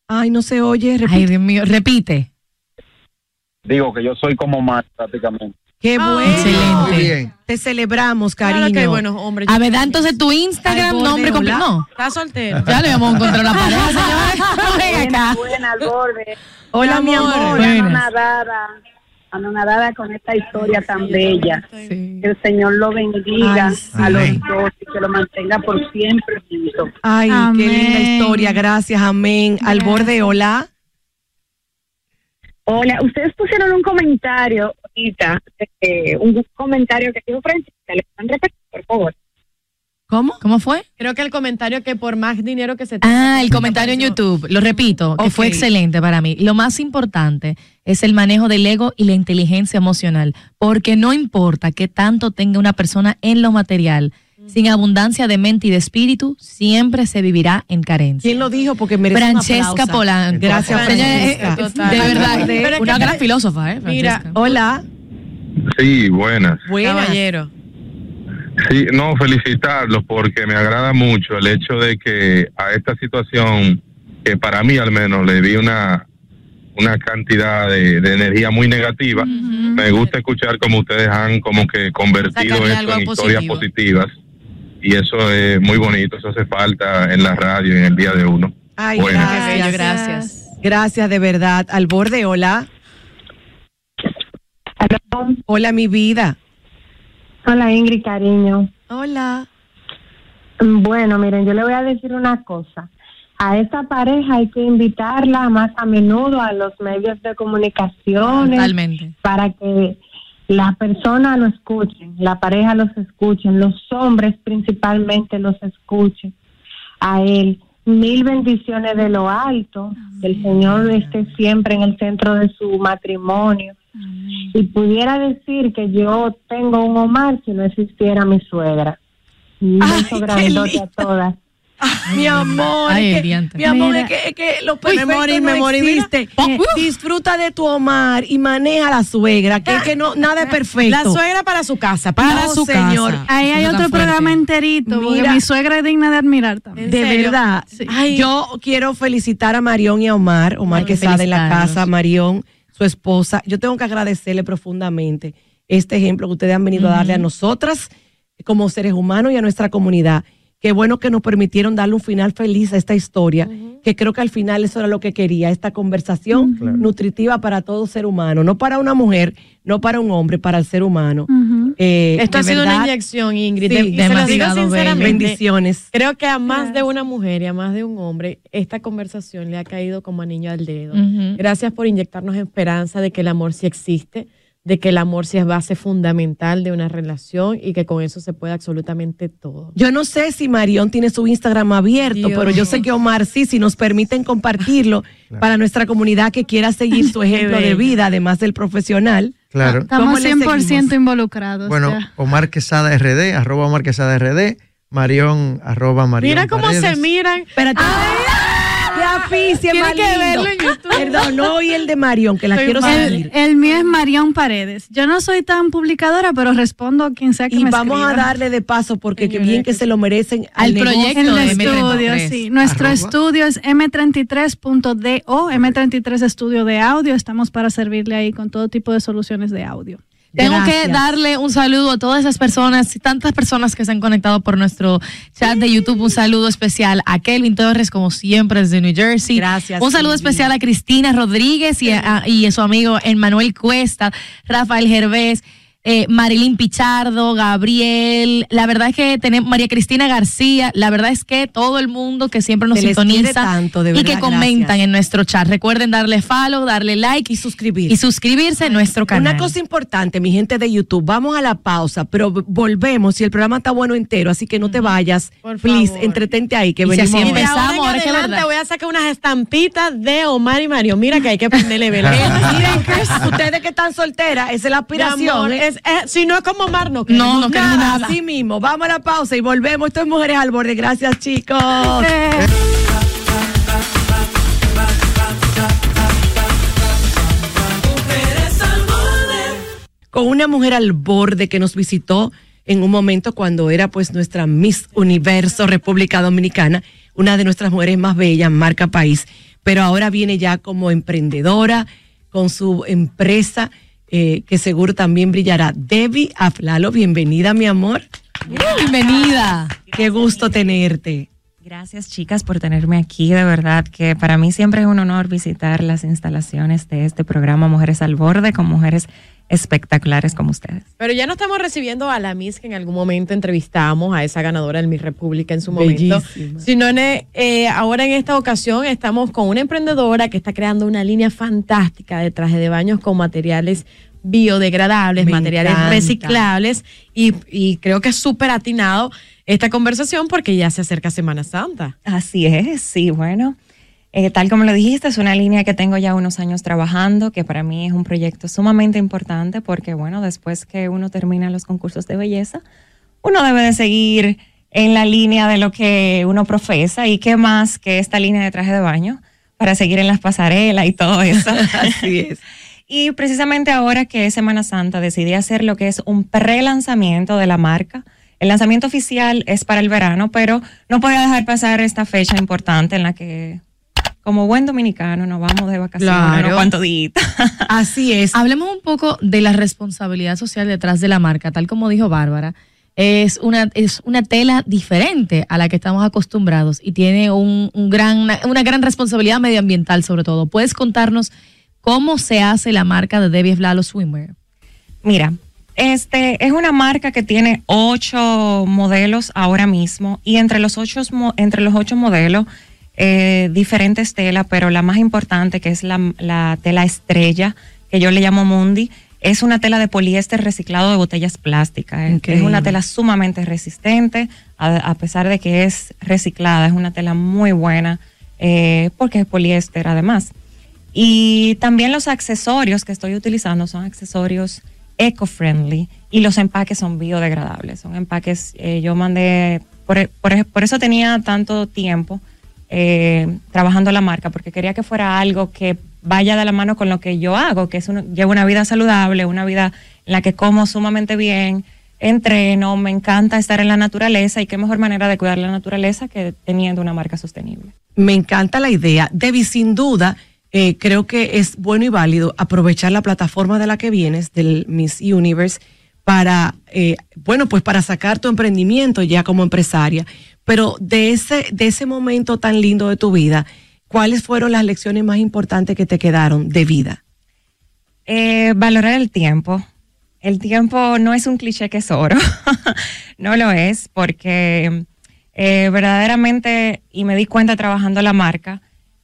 Ay, no se oye. repite. Ay, Dios mío, repite. Digo que yo soy como más prácticamente. Qué Ah, bueno. excelente. Muy bien. Te celebramos, Claro cariño. que hay buenos hombres. A ver, da entonces tu Instagram, nombre completo. No, ¿Estás soltero? ya le vamos a encontrar la pareja, acá. Borde. Hola, mi amor. Buenas. Anonadada, anonadada con esta historia tan bella. Sí. Que el Señor lo bendiga Ay, sí. a los dos y que lo mantenga por siempre. Ay, qué linda historia. Gracias, amén. Al borde, hola. Hola, ustedes pusieron un comentario ahorita, eh, un comentario que dijo Francisca, le pueden repetir, por favor. ¿Cómo? ¿Cómo fue? Creo que el comentario que por más dinero que se Ah, el comentario en YouTube, lo repito, que fue excelente para mí. Lo más importante es el manejo del ego y la inteligencia emocional, porque no importa qué tanto tenga una persona en lo material, sin abundancia de mente y de espíritu, siempre se vivirá en carencia. ¿Quién lo dijo? Porque merece Francesca. Polanco. Gracias, eh, Francesca. eh, Total. De verdad, Pero una gran filósofa, ¿eh? Mira, Francesca. Hola. Sí, buenas. Buenas. Caballero. Sí, no, felicitarlos porque me agrada mucho el hecho de que a esta situación, que para mí al menos le vi una, una cantidad de, de energía muy negativa, me gusta escuchar cómo ustedes han como que convertido Sacarle esto en historias positivas. Y eso es muy bonito, eso hace falta en la radio y en el día de uno. Ay, bello, gracias. gracias. Gracias, de verdad. Al borde, hola. Hola, mi vida. Hola Ingrid, cariño. Hola. Bueno, miren, yo le voy a decir una cosa. A esta pareja hay que invitarla más a menudo a los medios de comunicaciones Totalmente. para que la persona lo escuchen, la pareja los escuchen, los hombres principalmente los escuchen a él. Mil bendiciones de lo alto, que el Señor esté siempre en el centro de su matrimonio. Y pudiera decir que yo tengo un Omar si no existiera mi suegra. Un beso grandote a todas. mi amor, Ay, es que- diantre. mi amor, Mira. es que, es que lo Uy, perfecto me morí, no me morí, existe. ¿viste? Eh, Disfruta de tu Omar y maneja a la suegra, que es que no, nada es perfecto. La suegra para su casa, para No, su señor. casa. Ahí hay otro programa enterito, Mira. mi suegra es digna de admirar también. De ¿En serio? verdad, Sí. Ay. yo quiero felicitar a Marión y a Omar, Omar que está de la casa, Marión, su esposa. Yo tengo que agradecerle profundamente este ejemplo que ustedes han venido a darle a nosotras como seres humanos y a nuestra comunidad. Qué bueno que nos permitieron darle un final feliz a esta historia, que creo que al final eso era lo que quería, esta conversación nutritiva para todo ser humano, no para una mujer, no para un hombre, para el ser humano. Eh, Esto ha sido verdad, una inyección, Ingrid. Sí, de- y se lo digo demasiado bello. sinceramente. bendiciones. Creo que a más de una mujer y a más de un hombre, esta conversación le ha caído como anillo al dedo. Gracias por inyectarnos esperanza de que el amor sí existe, de que el amor sí es base fundamental de una relación y que con eso se puede absolutamente todo. Yo no sé si Marión tiene su Instagram abierto, Dios. pero yo sé que Omar sí, si nos permiten compartirlo para nuestra comunidad que quiera seguir su ejemplo de vida, además del profesional. Claro. Estamos ¿Cómo le 100% seguimos? involucrados. Bueno, ya. Omar Quesada RD, arroba Omar Quesada RD, Marión, arroba Marión Mira cómo Paredes. se miran. Espérate. Ya, Fici, es más que lindo. verlo en YouTube. Perdón, no oí el de Marión, que la Soy quiero mal. seguir. El, el mío es Marión Paredes. Yo no soy tan publicadora, pero respondo a quien sea que Y me vamos a darle de paso, porque qué Señora, bien que se lo merecen Al negocio. proyecto En el de estudio, M33. sí. Nuestro Arroba. estudio es m33.do, M33 Estudio de Audio. Estamos para servirle ahí con todo tipo de soluciones de audio. Tengo que darle un saludo a todas esas personas tantas personas que se han conectado por nuestro chat de YouTube. Un saludo especial a Kelvin Torres, como siempre, desde New Jersey. Gracias, Un saludo Kelvin. especial a Cristina Rodríguez y a, y a su amigo Emmanuel Cuesta, Rafael Gervés. Eh, Marilyn Pichardo, Gabriel, la verdad es que tenemos María Cristina García, la verdad es que todo el mundo que siempre nos sintoniza tanto, de y que verdad, comentan gracias. en nuestro chat. Recuerden darle follow, darle like Y suscribir. y suscribirse a nuestro canal. Una cosa importante, mi gente de YouTube, vamos a la pausa, pero volvemos y el programa está bueno entero, así que no te vayas. Por Please, favor. entretente ahí, que Y si venimos. así Y de ahora. empezamos, ahora en ahora que verdad. voy a sacar unas estampitas de Omar y Mario. Mira que hay que prenderle vela. Ustedes que están solteras, esa es la aspiración. ¿Eh? si no es como Omar, no No, queremos no queremos nada. nada. Así mismo, vamos a la pausa y volvemos. Esto es Mujeres al Borde. Gracias, chicos. Con una mujer al borde que nos visitó en un momento cuando era pues nuestra Miss Universo República Dominicana, una de nuestras mujeres más bellas, marca país, pero ahora viene ya como emprendedora con su empresa eh, que seguro también brillará. Debbie Aflalo, bienvenida mi amor. Bienvenida. Qué gusto tenerte. Gracias chicas por tenerme aquí, de verdad que para mí siempre es un honor visitar las instalaciones de este programa Mujeres al Borde con mujeres espectaculares como ustedes. Pero ya no estamos recibiendo a la Miss que en algún momento entrevistamos, a esa ganadora del Miss República en su momento, Bellísima. sino en, eh, ahora en esta ocasión estamos con una emprendedora que está creando una línea fantástica de traje de baños con materiales biodegradables, Me materiales encanta. reciclables y, y creo que es súper atinado esta conversación porque ya se acerca Semana Santa. Así es, sí, bueno. eh, tal como lo dijiste, es una línea que tengo ya unos años trabajando, que para mí es un proyecto sumamente importante porque, bueno, después que uno termina los concursos de belleza, uno debe de seguir en la línea de lo que uno profesa y qué más que esta línea de traje de baño para seguir en las pasarelas y todo eso. Así es. Y precisamente ahora que es Semana Santa, decidí hacer lo que es un pre-lanzamiento de la marca. El lanzamiento oficial es para el verano, pero no podía dejar pasar esta fecha importante en la que, como buen dominicano, nos vamos de vacaciones Claro. unos cuantos días. Así es. Hablemos un poco de la responsabilidad social detrás de la marca, tal como dijo Bárbara. Es una, es una tela diferente a la que estamos acostumbrados y tiene un, un gran, una, una gran responsabilidad medioambiental sobre todo. ¿Puedes contarnos cómo se hace la marca de Debbie Flalo Swimwear? Mira, este es una marca que tiene ocho modelos ahora mismo y entre los ocho, entre los ocho modelos eh, diferentes telas, pero la más importante que es la, la tela estrella que yo le llamo Mundi Es una tela de poliéster reciclado de botellas plásticas. Es- Es una tela sumamente resistente, a, a pesar de que es reciclada. Es una tela muy buena eh, porque es poliéster además. Y también los accesorios que estoy utilizando son accesorios eco-friendly y los empaques son biodegradables. Son empaques, eh, yo mandé, por, por- eso tenía tanto tiempo eh, trabajando la marca, porque quería que fuera algo que vaya de la mano con lo que yo hago, que es un- llevo una vida saludable, una vida en la que como sumamente bien, entreno, me encanta estar en la naturaleza y qué mejor manera de cuidar la naturaleza que teniendo una marca sostenible. Me encanta la idea. Debbie, sin duda, eh, creo que es bueno y válido aprovechar la plataforma de la que vienes, del Miss Universe, para, eh, bueno, pues para sacar tu emprendimiento ya como empresaria. Pero de ese, de ese momento tan lindo de tu vida, ¿cuáles fueron las lecciones más importantes que te quedaron de vida? Eh, valorar el tiempo. El tiempo no es un cliché que es oro, no lo es, porque eh, verdaderamente, y me di cuenta trabajando la marca,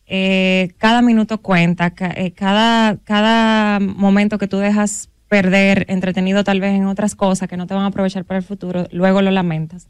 eh, cada minuto cuenta, ca- eh, cada, cada momento que tú dejas perder entretenido tal vez en otras cosas que no te van a aprovechar para el futuro, luego lo lamentas.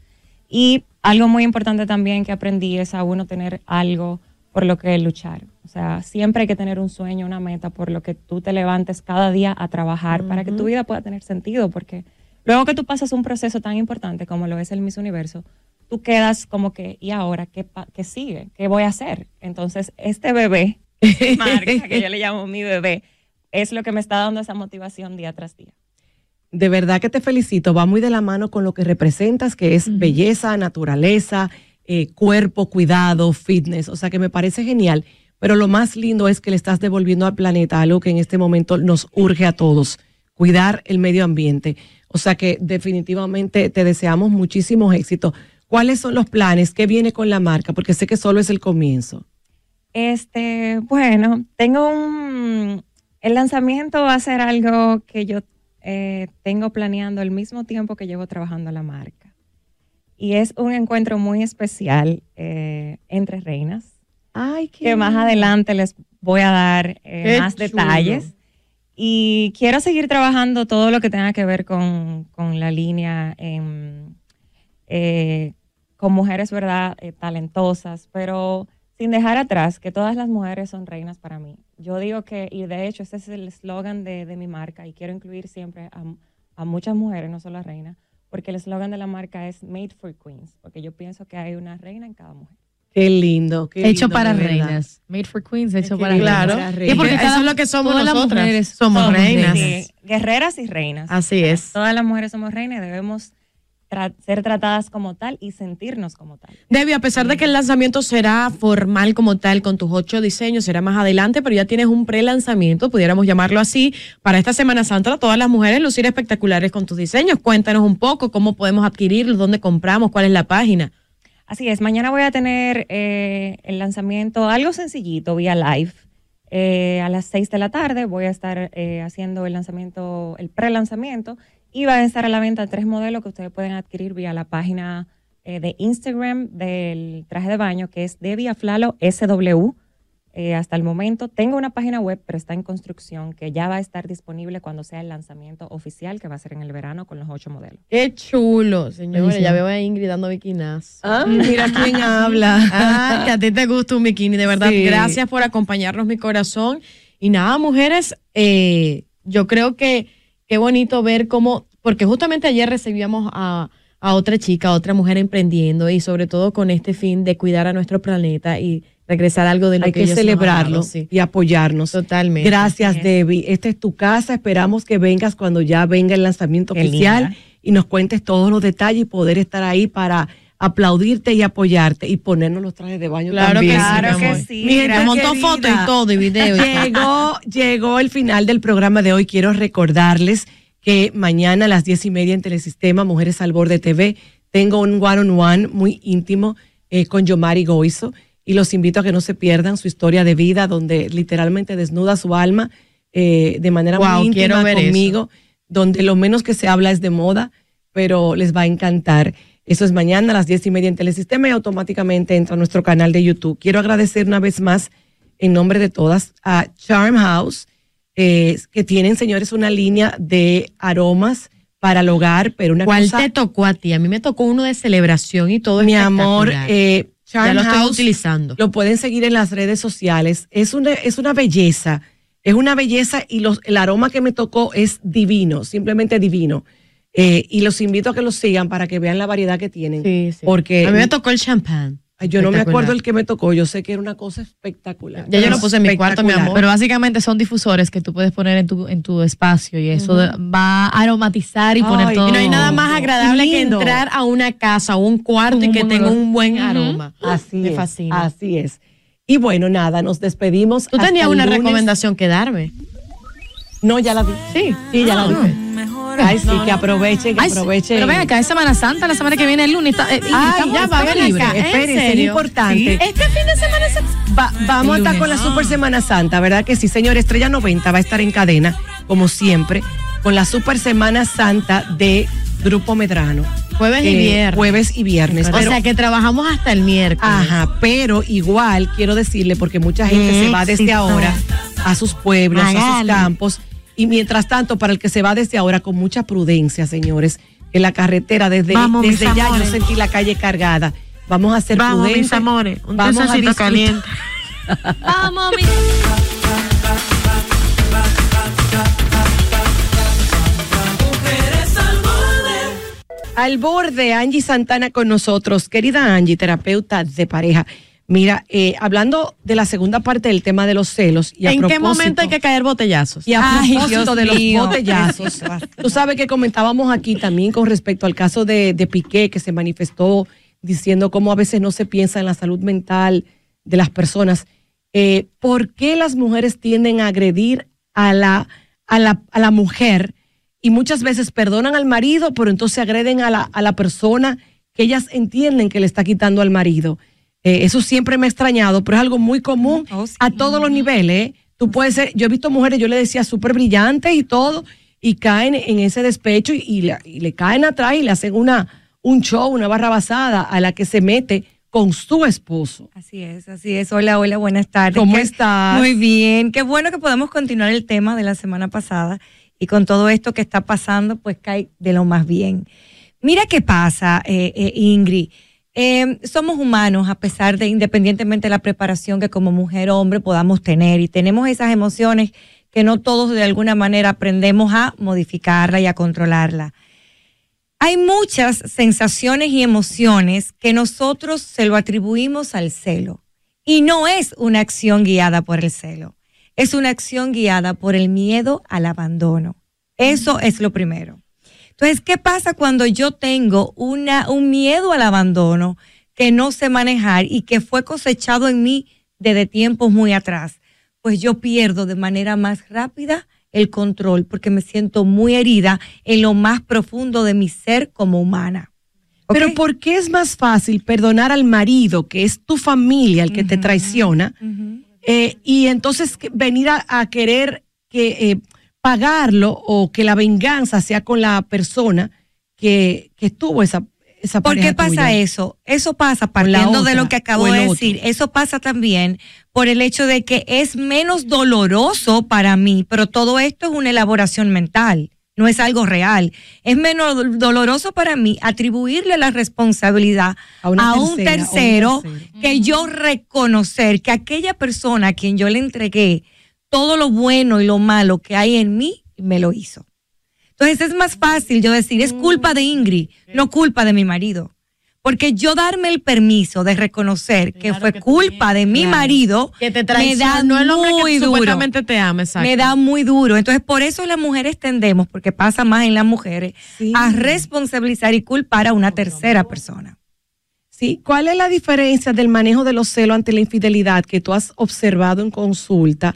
Y algo muy importante también que aprendí es a uno tener algo por lo que luchar. O sea, siempre hay que tener un sueño, una meta por lo que tú te levantes cada día a trabajar para que tu vida pueda tener sentido, porque luego que tú pasas un proceso tan importante como lo es el Miss Universo, tú quedas como que, ¿y ahora qué, qué sigue? ¿Qué voy a hacer? Entonces, este bebé, marca, que yo le llamo mi bebé, es lo que me está dando esa motivación día tras día. De verdad que te felicito. Va muy de la mano con lo que representas, que es belleza, naturaleza, eh, cuerpo, cuidado, fitness. O sea que me parece genial. Pero lo más lindo es que le estás devolviendo al planeta algo que en este momento nos urge a todos, cuidar el medio ambiente. O sea que definitivamente te deseamos muchísimos éxitos. ¿Cuáles son los planes? ¿Qué viene con la marca? Porque sé que solo es el comienzo. Este, bueno, tengo un. El lanzamiento va a ser algo que yo eh, tengo planeando al mismo tiempo que llevo trabajando la marca. Y es un encuentro muy especial eh, entre reinas. Ay, que más adelante les voy a dar eh, Qué más chulo. detalles. Y quiero seguir trabajando todo lo que tenga que ver con, con la línea eh, con mujeres, ¿verdad?, eh, talentosas, pero sin dejar atrás que todas las mujeres son reinas para mí. Yo digo que, y de hecho ese es el eslogan de, de mi marca, y quiero incluir siempre a, a muchas mujeres, no solo a reinas, porque el eslogan de la marca es Made for Queens, porque yo pienso que hay una reina en cada mujer. Qué lindo. Qué Hecho lindo, para reinas. Made for queens, hecho que para claro. reinas. Y porque eso es lo que somos todas las mujeres Somos somos reinas. Sí, guerreras y reinas. Así es. Todas las mujeres somos reinas y debemos tra- ser tratadas como tal y sentirnos como tal. Debbie, a pesar de que el lanzamiento será formal como tal, con tus ocho diseños, será más adelante, pero ya tienes un pre-lanzamiento, pudiéramos llamarlo así, para esta Semana Santa, todas las mujeres lucir espectaculares con tus diseños. Cuéntanos un poco cómo podemos adquirirlos, dónde compramos, cuál es la página. Así es, mañana voy a tener eh, el lanzamiento, algo sencillito, vía live. Eh, a las 6 de la tarde voy a estar eh, haciendo el lanzamiento, el pre-lanzamiento, y va a estar a la venta tres modelos que ustedes pueden adquirir vía la página eh, de Instagram del traje de baño, que es Debbie Aflalo SW. Eh, hasta el momento tengo una página web, pero está en construcción, que ya va a estar disponible cuando sea el lanzamiento oficial, que va a ser en el verano con los ocho modelos. Qué chulo, señores. Ya veo a Ingrid dando bikinas. Ah, mira quién habla. Ah, que a ti te gusta un bikini, de verdad. Sí. Gracias por acompañarnos, mi corazón. Y nada, mujeres, eh, yo creo que qué bonito ver cómo, porque justamente ayer recibíamos a, a otra chica, a otra mujer emprendiendo y sobre todo con este fin de cuidar a nuestro planeta y regresar algo de lo Hay que, que ellos nos han celebrarlo dado, sí. y apoyarnos. Totalmente. Gracias. Debbie. Esta es tu casa. Esperamos que vengas cuando ya venga el lanzamiento Qué oficial linda. y nos cuentes todos los detalles y poder estar ahí para aplaudirte y apoyarte y ponernos los trajes de baño Claro también. que sí, Claro que sí, Mi gente Te montó fotos y todo, y video. Llegó, llegó el final del programa de hoy. Quiero recordarles que mañana a las diez y media en Telesistema Mujeres al Borde TV tengo un one-on-one muy íntimo eh, con Yomari Goizo y los invito a que no se pierdan su historia de vida donde literalmente desnuda su alma eh, de manera Wow, muy íntima conmigo, donde lo menos que se habla es de moda, pero les va a encantar. Eso es mañana a las diez y media en Telesistema y automáticamente entra a nuestro canal de YouTube. Quiero agradecer una vez más en nombre de todas a Charm House, eh, que tienen, señores, una línea de aromas para el hogar, pero una ¿Cuál cosa... te tocó a ti? A mí me tocó uno de celebración y todo Mi amor, eh, ya Charm lo estoy House, utilizando. Lo pueden seguir en las redes sociales. Es una, es una belleza. Es una belleza y los, el aroma que me tocó es divino, simplemente divino. Eh, y los invito a que los sigan para que vean la variedad que tienen. Sí, sí. Porque a mí me tocó el champán. Yo no me acuerdo el que me tocó. Yo sé que era una cosa espectacular. Ya yo lo puse en mi cuarto, mi amor. Pero básicamente son difusores que tú puedes poner en tu, en tu espacio y eso va a aromatizar y poner todo. y no hay nada más agradable que entrar a una casa o un cuarto y que tenga un buen aroma. Así me es. fascina. Así es. Y bueno, nada, nos despedimos. Tú tenías una lunes. recomendación que darme. No, ya la di. Sí, Sí, ya la di. Ay, sí, que aprovechen, que Ay, sí. Pero ven acá, es Semana Santa, la semana que viene el lunes. está- eh, Ay, estamos- ya va, ven acá. ¿En Espérense, es importante. Este fin de semana se... Va- vamos a estar con la Super Semana Santa, ¿verdad que sí, señor? Estrella 90 va a estar en cadena, como siempre, con la Super Semana Santa de Grupo Medrano. Jueves y Eh, viernes. Jueves y viernes. o pero- sea que trabajamos hasta el miércoles. Ajá, pero igual quiero decirle, porque mucha gente se va desde ahora a sus pueblos, a sus campos, y mientras tanto, para el que se va desde ahora, con mucha prudencia, señores, en la carretera, desde, Vamos, mis desde ya yo sentí la calle cargada. Vamos a ser Vamos, mis prudentes. amores, un vamos a caliente. Vamos, mi- Al borde, Angie Santana con nosotros. Querida Angie, terapeuta de pareja. Mira, eh, hablando de la segunda parte del tema de los celos. Y a ¿En qué momento hay que caer botellazos? Y a Ay, propósito Dios de los botellazos, tú sabes que comentábamos aquí también con respecto al caso de, de Piqué, que se manifestó diciendo cómo a veces no se piensa en la salud mental de las personas. Eh, ¿Por qué las mujeres tienden a agredir a la, a la, a la mujer y muchas veces perdonan al marido, pero entonces agreden a la, a la persona que ellas entienden que le está quitando al marido? Eh, eso siempre me ha extrañado, pero es algo muy común Oh, sí. a todos los niveles. Tú puedes ser, yo he visto mujeres, yo le decía súper brillantes y todo, y caen en ese despecho y, y le, y le caen atrás y le hacen una, un show, una barra basada a la que se mete con su esposo. Así es, así es. Hola, hola, buenas tardes. ¿Cómo Qué- estás? Muy bien. Qué bueno que podemos continuar el tema de la semana pasada y con todo esto que está pasando, pues cae de lo más bien. Mira qué pasa, eh, eh, Ingrid. Eh, somos humanos, a pesar de, independientemente de la preparación que como mujer o hombre podamos tener, y tenemos esas emociones que no todos de alguna manera aprendemos a modificarla y a controlarla. Hay muchas sensaciones y emociones que nosotros se lo atribuimos al celo. Y no es una acción guiada por el celo, es una acción guiada por el miedo al abandono. Eso es lo primero. Entonces, ¿qué pasa cuando yo tengo una, un miedo al abandono que no sé manejar y que fue cosechado en mí desde tiempos muy atrás? Pues yo pierdo de manera más rápida el control porque me siento muy herida en lo más profundo de mi ser como humana. Pero ¿por qué es más fácil perdonar al marido, que es tu familia, el que te traiciona, eh, y entonces venir a, a querer que eh, pagarlo o que la venganza sea con la persona que, que tuvo esa, esa ¿Por qué pasa tuya? eso? Eso pasa partiendo de lo que acabo de otro. decir. Eso pasa también por el hecho de que es menos doloroso para mí, pero todo esto es una elaboración mental, no es algo real. Es menos do- doloroso para mí atribuirle la responsabilidad A un tercera, a un tercero tercero. que yo reconocer que aquella persona a quien yo le entregué todo lo bueno y lo malo que hay en mí, me lo hizo. Entonces es más fácil yo decir, es culpa de Ingrid, no culpa de mi marido. Porque yo darme el permiso de reconocer que fue culpa de mi marido, Que te me da traicionó el hombre muy que duro. supuestamente te ama, exacto. Me da muy duro. Entonces, por eso las mujeres tendemos, porque pasa más en las mujeres, Sí. a responsabilizar y culpar a una tercera persona. Sí, ¿cuál es la diferencia del manejo de los celos ante la infidelidad que tú has observado en consulta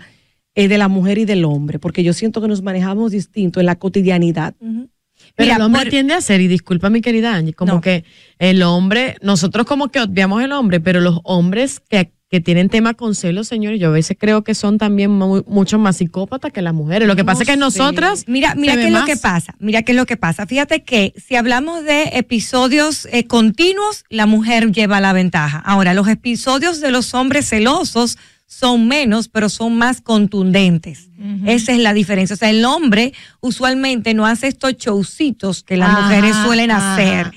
eh, de la mujer y del hombre? Porque yo siento que nos manejamos distinto en la cotidianidad. Pero Mira, el hombre por- tiende a ser, y disculpa mi querida Angie, como No. que el hombre, nosotros como que obviamos el hombre, pero los hombres que, que tienen tema con celos, señores, yo a veces creo que son también mu- mucho más psicópatas que las mujeres. Lo que pasa es que No nosotras... Mira, mira qué es lo que pasa. Mira qué es lo que pasa. Fíjate que si hablamos de episodios eh, continuos, la mujer lleva la ventaja. Ahora, los episodios de los hombres celosos son menos, pero son más contundentes. Esa es la diferencia. O sea, el hombre usualmente no hace estos showcitos que las mujeres suelen hacer.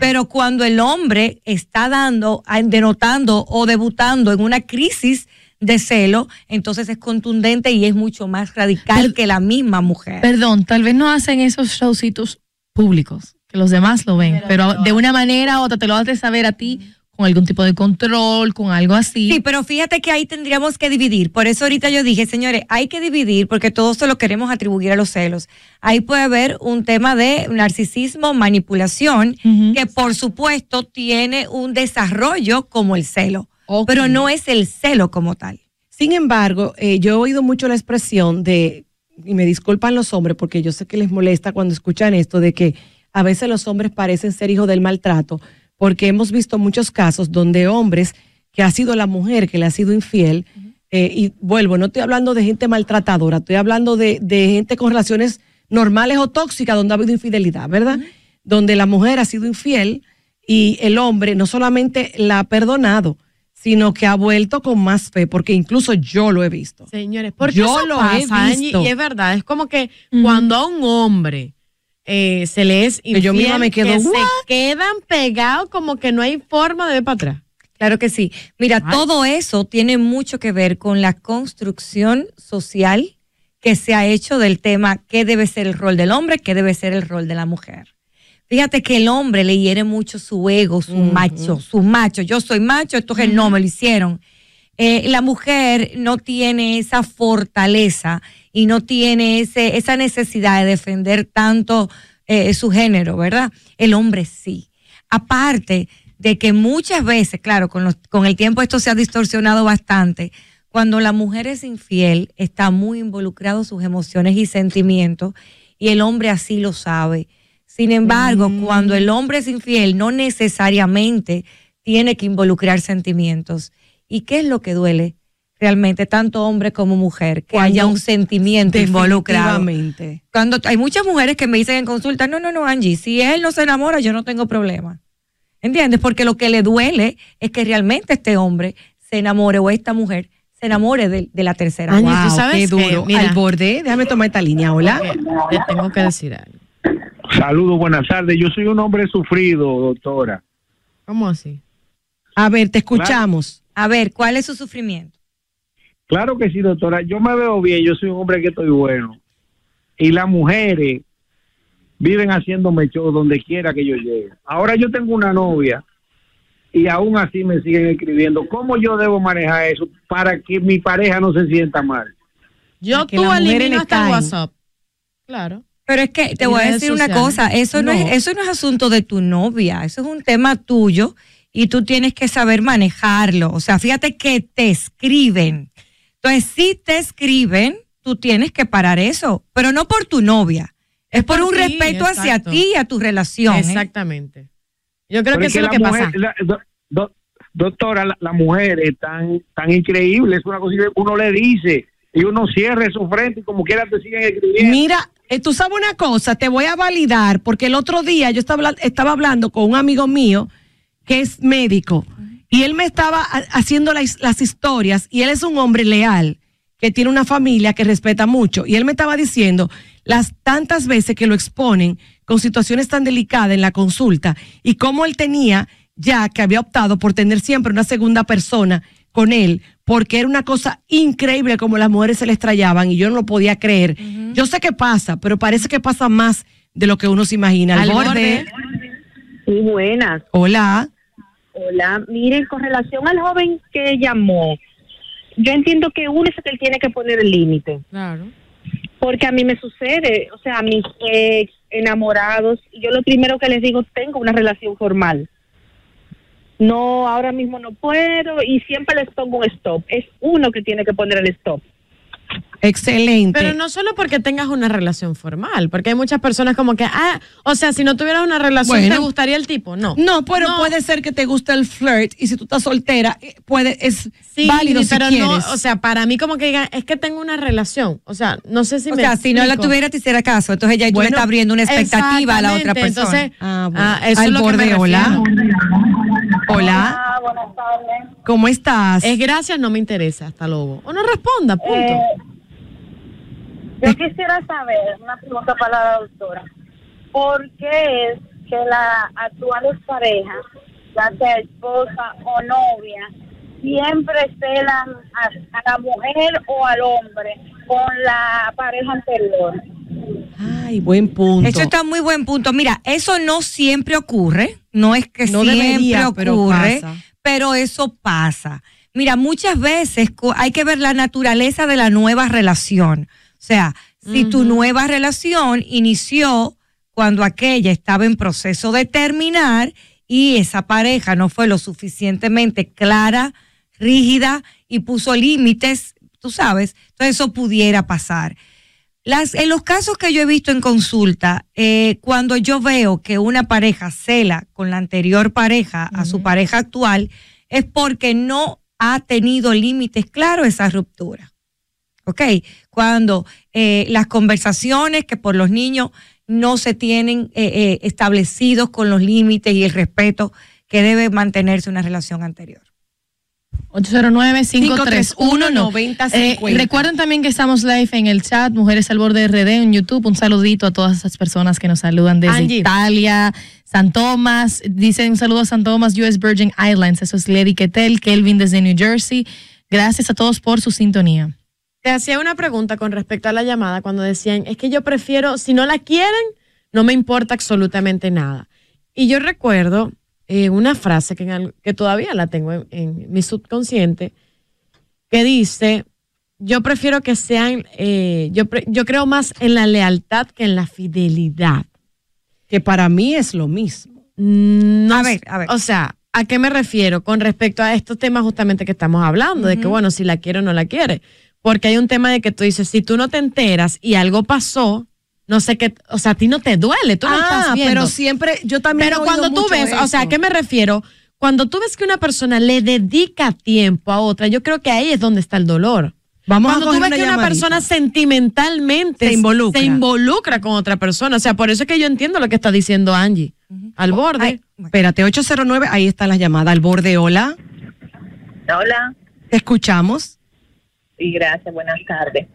Pero cuando el hombre está dando, denotando o debutando en una crisis de celo, entonces es contundente y es mucho más radical que la misma mujer. Perdón, tal vez no hacen esos showcitos públicos, que los demás lo ven, pero, de una manera u otra te lo hace saber a ti con algún tipo de control, con algo así. Sí, pero fíjate que ahí tendríamos que dividir. Por eso ahorita yo dije, señores, hay que dividir porque todo se lo queremos atribuir a los celos. Ahí puede haber un tema de narcisismo, manipulación, que por supuesto tiene un desarrollo como el celo pero no es el celo como tal. Sin embargo, eh, yo he oído mucho la expresión de, y me disculpan los hombres porque yo sé que les molesta cuando escuchan esto, de que a veces los hombres parecen ser hijos del maltrato, porque hemos visto muchos casos donde hombres que ha sido la mujer que le ha sido infiel, eh, y vuelvo, no estoy hablando de gente maltratadora, estoy hablando de, gente con relaciones normales o tóxicas donde ha habido infidelidad, ¿verdad? Donde la mujer ha sido infiel y el hombre no solamente la ha perdonado, sino que ha vuelto con más fe, porque incluso yo lo he visto. Señores, porque yo lo he visto. y es verdad, es como que cuando a un hombre eh, se le es infiel, yo misma me quedo, se quedan pegados como que no hay forma de ver para atrás. Claro que sí. Mira, todo eso tiene mucho que ver con la construcción social que se ha hecho del tema qué debe ser el rol del hombre, qué debe ser el rol de la mujer. Fíjate que el hombre le hiere mucho su ego, su macho, su macho. Yo soy macho, esto es no, me lo hicieron. Eh, la mujer no tiene esa fortaleza y no tiene ese, esa necesidad de defender tanto eh, su género, ¿verdad? El hombre sí. Aparte de que muchas veces, claro, con, con el tiempo esto se ha distorsionado bastante, cuando la mujer es infiel, está muy involucrado sus emociones y sentimientos y el hombre así lo sabe sin embargo, mm. cuando el hombre es infiel, no necesariamente tiene que involucrar sentimientos. ¿Y qué es lo que duele? realmente, tanto hombre como mujer, que haya un sentimiento involucrado. Cuando hay muchas mujeres que me dicen en consulta, no, no, no, Angie, si él no se enamora, yo no tengo problema. ¿Entiendes? Porque lo que le duele es que realmente este hombre se enamore o esta mujer se enamore de, la tercera. Angie, ¿tú sabes qué duro. Al borde, déjame tomar esta línea, hola. Te tengo que decir algo. Saludos, buenas tardes. Yo soy un hombre sufrido, doctora. ¿Cómo así? A ver, te escuchamos. A ver, ¿cuál es su sufrimiento? Claro que sí, doctora. Yo me veo bien, yo soy un hombre que estoy bueno. Y las mujeres viven haciéndome show donde quiera que yo llegue. Ahora yo tengo una novia y aún así me siguen escribiendo. ¿Cómo yo debo manejar eso para que mi pareja no se sienta mal? Yo tú elimino hasta WhatsApp. Claro. Pero es que te voy a decir una cosa, eso no. es, eso no es asunto de tu novia, eso es un tema tuyo y tú tienes que saber manejarlo. O sea, fíjate que te escriben. Entonces, si te escriben, tú tienes que parar eso, pero no por tu novia. Es por, un respeto hacia ti y a tu relación. ¿eh? Exactamente. Yo creo que eso es lo que pasa. doctora, la, mujer es tan, tan increíble, es una cosa que uno le dice y uno cierre su frente y como quiera te siguen escribiendo. Mira, eh, tú sabes una cosa, te voy a validar, porque el otro día yo estaba, estaba hablando con un amigo mío que es médico y él me estaba haciendo las, las historias y él es un hombre leal que tiene una familia que respeta mucho y él me estaba diciendo las tantas veces que lo exponen con situaciones tan delicadas en la consulta y cómo él tenía ya que había optado por tener siempre una segunda persona con él porque era una cosa increíble como las mujeres se le estrellaban y yo no lo podía creer. Yo sé que pasa, pero parece que pasa más de lo que uno se imagina. Al, borde. Sí, buenas. Hola. Hola, miren, con relación al joven que llamó, yo entiendo que uno es el que tiene que poner el límite. Claro. Porque a mí me sucede, o sea, a mis ex enamorados, yo lo primero que les digo, tengo una relación formal no, ahora mismo no puedo y siempre les pongo un stop. Es uno que tiene que poner el stop. Excelente. Pero no solo porque tengas una relación formal, porque hay muchas personas como que, ah, o sea, si no tuvieras una relación, ¿te gustaría el tipo? No. No, pero puede ser que te guste el flirt y si tú estás soltera, eh, puede, es válido pero si no, o sea, para mí como que digan, es que tengo una relación, o sea, no sé si o sea, si no la tuviera, te hiciera caso, entonces ya tú le estás abriendo una expectativa a la otra persona. Entonces, ah, ah eso es lo que me Hola. buenas tardes. ¿Cómo estás? Es gracias, no me interesa, hasta luego. O no responda, punto. Eh, yo quisiera saber, una pregunta para la doctora, ¿por qué es que las actuales parejas, ya sea esposa o novia, siempre celan a, a la mujer o al hombre con la pareja anterior? Ay, buen punto. Eso está muy buen punto. Mira, eso no siempre ocurre, no es que No siempre debería, pero ocurre, pasa. Pero eso pasa. Mira, muchas veces hay que ver la naturaleza de la nueva relación. O sea, si tu nueva relación inició cuando aquella estaba en proceso de terminar y esa pareja no fue lo suficientemente clara, rígida y puso límites, tú sabes, entonces eso pudiera pasar. Las, en los casos que yo he visto en consulta, eh, cuando yo veo que una pareja cela con la anterior pareja a su pareja actual, es porque no ha tenido límites claros esa ruptura. ¿Ok? Cuando eh, las conversaciones que por los niños no se tienen eh, eh, establecidos con los límites y el respeto que debe mantenerse una relación anterior. 809-531-9050. Eh, recuerden también que estamos live en el chat, Mujeres al Borde RD en YouTube. Un saludito a todas esas personas que nos saludan desde Angie. Italia, San Tomás. Dicen un saludo a San Tomás, US Virgin Islands. Eso es Lady Ketel, Kelvin desde New Jersey. Gracias a todos por su sintonía. Te hacía una pregunta con respecto a la llamada cuando decían, es que yo prefiero, si no la quieren, no me importa absolutamente nada. Y yo recuerdo eh, una frase que, en al- que todavía la tengo en, en mi subconsciente, que dice, yo prefiero que sean, eh, yo, pre- yo creo más en la lealtad que en la fidelidad. Que para mí es lo mismo. No, A ver, a ver. O sea, ¿a qué me refiero con respecto a estos temas justamente que estamos hablando? De que, bueno, si la quiere o no la quiere. Porque hay un tema de que tú dices, si tú no te enteras y algo pasó, no sé qué, o sea, a ti no te duele, tú no Ah, estás viendo. pero siempre, yo también Pero he oído cuando tú mucho ves, o sea, ¿a qué me refiero? Cuando tú ves que una persona le dedica tiempo a otra, yo creo que ahí es donde está el dolor. Vamos a Cuando tú coger ves una que una llamadita. persona sentimentalmente Se involucra. se involucra con otra persona. O sea, por eso es que yo entiendo lo que está diciendo Angie. Al borde. Espérate, 809, ahí está la llamada al borde. Hola, Hola, te escuchamos. y gracias, buenas tardes.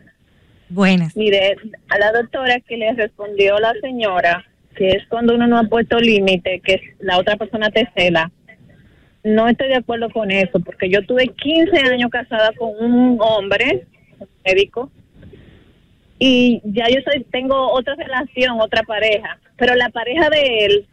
Buenas. Mire, a la doctora que le respondió la señora, que es cuando uno no ha puesto límite, que la otra persona te cela. No estoy de acuerdo con eso, porque yo tuve 15 años casada con un hombre, un médico, y ya yo soy, tengo otra relación, otra pareja, pero la pareja de él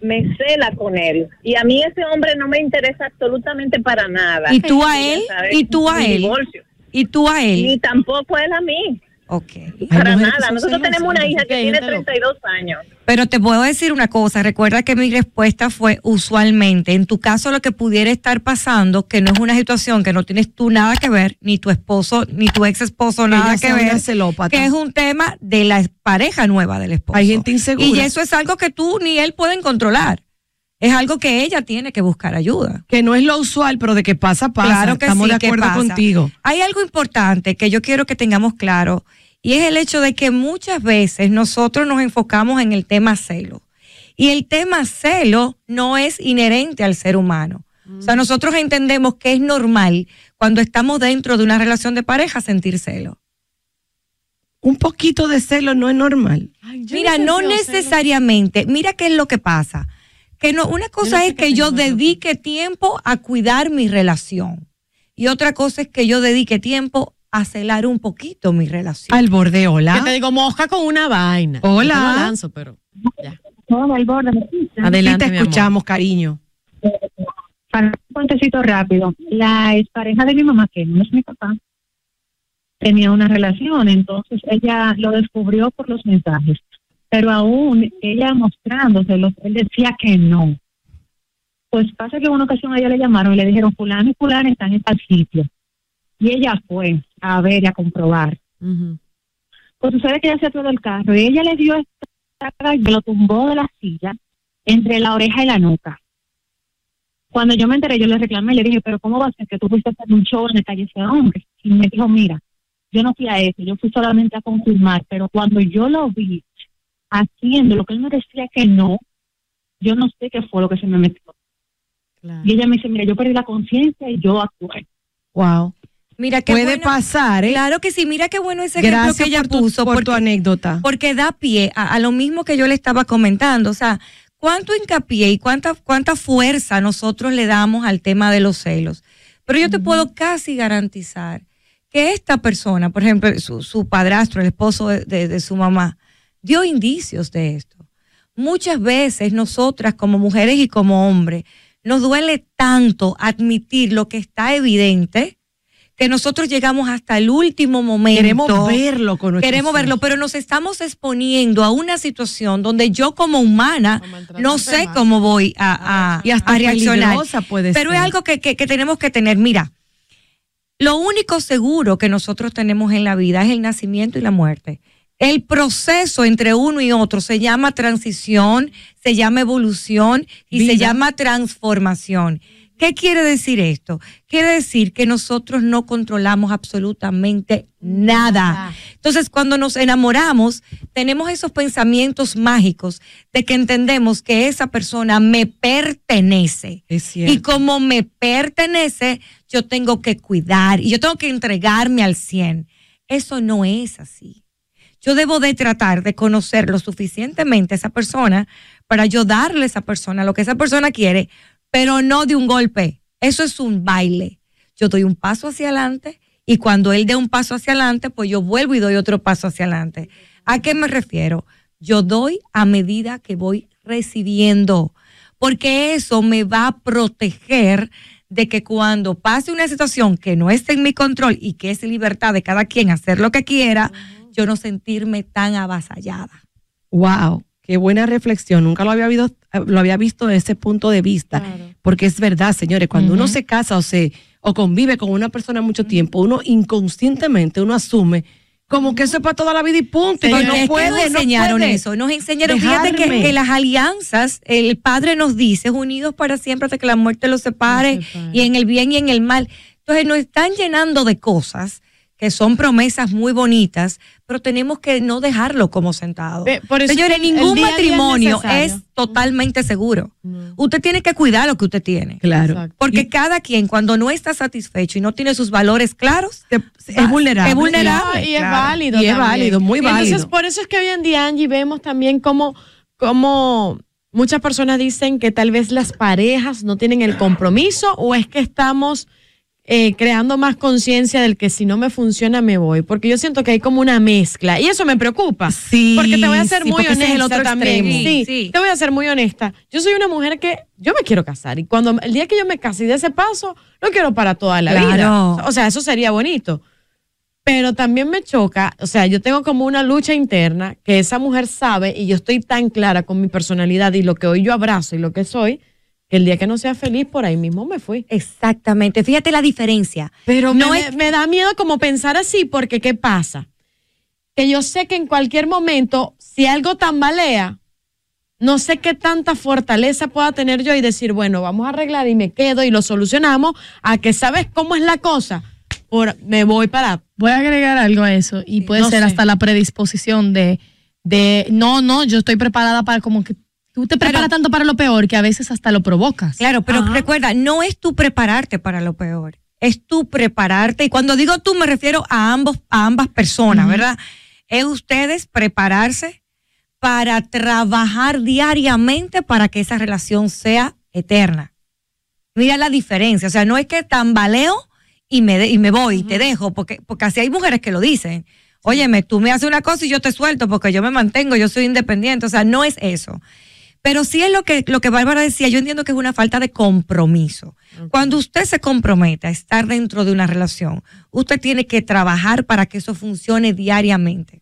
me cela con él. Y a mí ese hombre no me interesa absolutamente para nada. ¿Y tú a él? ¿Y tú a él? divorcio. ¿Y tú a Ni él? tampoco él a mí. Ok. Para nada. Nosotros tenemos una hija que tiene gente loca. 32 años. Pero te puedo decir una cosa, recuerda que mi respuesta fue usualmente, en tu caso lo que pudiera estar pasando, que no es una situación que no tienes tú nada que ver, ni tu esposo, ni tu ex esposo nada Ella que ver, que es un tema de la pareja nueva del esposo. Hay gente insegura. Y eso es algo que tú ni él pueden controlar. Es algo que ella tiene que buscar ayuda. Que no es lo usual, pero de que pasa, pasa. Claro que Estamos sí, de que acuerdo pasa. contigo. Hay algo importante que yo quiero que tengamos claro y es el hecho de que muchas veces nosotros nos enfocamos en el tema celo. Y el tema celo no es inherente al ser humano. O sea, nosotros entendemos que es normal cuando estamos dentro de una relación de pareja sentir celo. Un poquito de celo no es normal. Mira, no necesariamente. Mira qué es lo que pasa. Que no, una cosa es que yo dedique tiempo a cuidar mi relación y otra cosa es que yo dedique tiempo a celar un poquito mi relación. Al borde, hola. Que te digo, mosca con una vaina. Hola. Lo lanzo, pero ya. Al borde. Adelante, te escuchamos, cariño. Para un cuentecito rápido, la expareja de mi mamá, que no es mi papá, tenía una relación, entonces ella lo descubrió por los mensajes, pero aún ella mostrándoselos, él decía que no. Pues pasa que en una ocasión a ella le llamaron y le dijeron, fulano y fulano están en tal sitio. Y ella fue a ver y a comprobar. Pues sucede que ella se atró del carro y ella le dio esta y lo tumbó de la silla entre la oreja y la nuca. Cuando yo me enteré, yo le reclamé, le dije, pero ¿cómo va a ser que tú fuiste a hacer un show en el calle ese hombre? Y me dijo, mira, yo no fui a eso, yo fui solamente a confirmar, pero cuando yo lo vi haciendo lo que él me decía que no, yo no sé qué fue lo que se me metió. Y ella me dice, mira, yo perdí la conciencia y yo actué. Wow. Mira qué Puede bueno- pasar, ¿eh? Claro que sí, mira qué bueno ese ejemplo Gracias que ella por tu- puso. por tu anécdota. Porque da pie a, a lo mismo que yo le estaba comentando. O sea, cuánto hincapié y cuánta, cuánta fuerza nosotros le damos al tema de los celos. Pero yo te puedo casi garantizar que esta persona, por ejemplo, su, su padrastro, el esposo de, de- de su mamá, dio indicios de esto. Muchas veces nosotras como mujeres y como hombres nos duele tanto admitir lo que está evidente que nosotros llegamos hasta el último momento. Queremos verlo con Queremos verlo, pero nos estamos exponiendo a una situación donde yo como humana no sé cómo voy a, a- Y hasta a reaccionar. puede pero ser. es algo que, que- que tenemos que tener. Mira, lo único seguro que nosotros tenemos en la vida es el nacimiento y la muerte. El proceso entre uno y otro se llama transición, se llama evolución y se llama transformación. ¿Qué quiere decir esto? Quiere decir que nosotros no controlamos absolutamente nada. Entonces, cuando nos enamoramos, tenemos esos pensamientos mágicos de que entendemos que esa persona me pertenece. Es cierto. Y como me pertenece, yo tengo que cuidar y yo tengo que entregarme al 100. Eso no es así. Yo debo de tratar de conocer lo suficientemente a esa persona para yo darle a esa persona lo que esa persona quiere, pero no de un golpe. Eso es un baile. Yo doy un paso hacia adelante y cuando él dé un paso hacia adelante, pues yo vuelvo y doy otro paso hacia adelante. ¿A qué me refiero? Yo doy a medida que voy recibiendo, porque eso me va a proteger de que cuando pase una situación que no esté en mi control y que es libertad de cada quien hacer lo que quiera, yo no sentirme tan avasallada. Wow, qué buena reflexión. Nunca lo había visto, lo había visto desde ese punto de vista. Porque es verdad, señores, cuando uno se casa o se o convive con una persona mucho tiempo, uno inconscientemente uno asume como que eso es para toda la vida y punto. y no puede, nos no enseñaron puede eso, nos enseñaron, fíjate que, dejarme. que las alianzas, el padre nos dice, unidos para siempre hasta que la muerte los separe, y en el bien y en el mal. Entonces nos están llenando de cosas que son promesas muy bonitas, pero tenemos que no dejarlo como sentado. Ve, por eso Señores, ningún día a día es matrimonio es, necesario. totalmente seguro. Usted tiene que cuidar lo que usted tiene. Claro. Porque cada quien, cuando no está satisfecho y no tiene sus valores claros, es vulnerable. Es vulnerable. No, y es claro. válido. Y es también. válido, muy Y Entonces, válido. por eso es que hoy en día, Angie, vemos también como, como muchas personas dicen que tal vez las parejas no tienen el compromiso o es que estamos eh, creando más conciencia del que si no me funciona me voy. Porque yo siento que hay como una mezcla y eso me preocupa. Sí, porque te voy a ser sí, muy honesta es el otro también. extremo. Sí, Sí. te voy a ser muy honesta. Yo soy una mujer que yo me quiero casar y cuando el día que yo me case y de ese paso, lo quiero para toda la Claro. vida. O sea, eso sería bonito. Pero también me choca, o sea, yo tengo como una lucha interna que esa mujer sabe y yo estoy tan clara con mi personalidad y lo que hoy yo abrazo y lo que soy, el día que no sea feliz, por ahí mismo me fui. Exactamente. Fíjate la diferencia. Pero No me, es- me da miedo como pensar así, porque ¿qué pasa? Que yo sé que en cualquier momento, si algo tambalea, no sé qué tanta fortaleza pueda tener yo y decir, bueno, vamos a arreglar y me quedo y lo solucionamos, a que sabes cómo es la cosa, por, me voy para... Voy a agregar algo a eso y puede no ser sé. hasta la predisposición de, de, no, no, yo estoy preparada para como que tú te preparas tanto para lo peor que a veces hasta lo provocas. Claro, pero recuerda, no es tú prepararte para lo peor, es tú prepararte. Y cuando digo tú me refiero a ambos, a ambas personas, ¿verdad? Es ustedes prepararse para trabajar diariamente para que esa relación sea eterna. Mira la diferencia, o sea, no es que tambaleo y me, de- y me voy y te dejo, porque, porque así hay mujeres que lo dicen. Óyeme, tú me haces una cosa y yo te suelto porque yo me mantengo, yo soy independiente, o sea, no es eso. Pero sí es lo que, lo que Bárbara decía, yo entiendo que es una falta de compromiso. Cuando usted se compromete a estar dentro de una relación, usted tiene que trabajar para que eso funcione diariamente.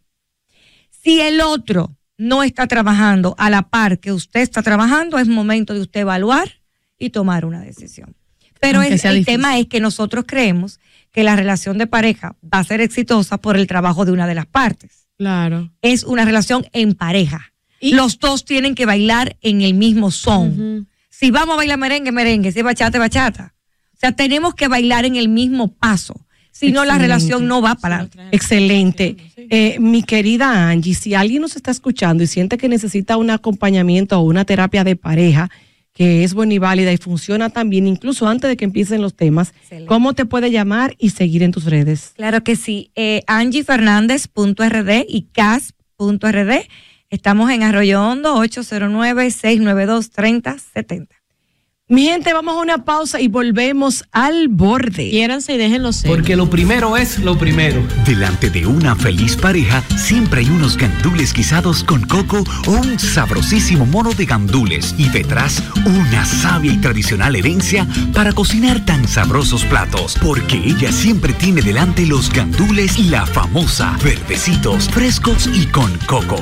Si el otro no está trabajando a la par que usted está trabajando, es momento de usted evaluar y tomar una decisión. Pero el, tema es que nosotros creemos que la relación de pareja va a ser exitosa por el trabajo de una de las partes. Claro. Es una relación en pareja. Los dos tienen que bailar en el mismo son. Si vamos a bailar merengue, merengue. Si bachata, bachata. O sea, tenemos que bailar en el mismo paso. Si no, la relación no va para adelante. Excelente. Eh, mi querida Angie, si alguien nos está escuchando y siente que necesita un acompañamiento o una terapia de pareja, que es buena y válida y funciona también, incluso antes de que empiecen los temas. ¿Cómo te puede llamar y seguir en tus redes? Claro que sí. Eh, AngieFernández.rd y cas.rd. Estamos en Arroyo Hondo, 809-692-3070. Mi gente, vamos a una pausa y volvemos al borde. Quiéranse y déjenlo ser. Porque lo primero es lo primero. Delante de una feliz pareja, siempre hay unos gandules guisados con coco o un sabrosísimo mono de gandules. Y detrás, una sabia y tradicional herencia para cocinar tan sabrosos platos. Porque ella siempre tiene delante los gandules la famosa, verdecitos, frescos y con coco.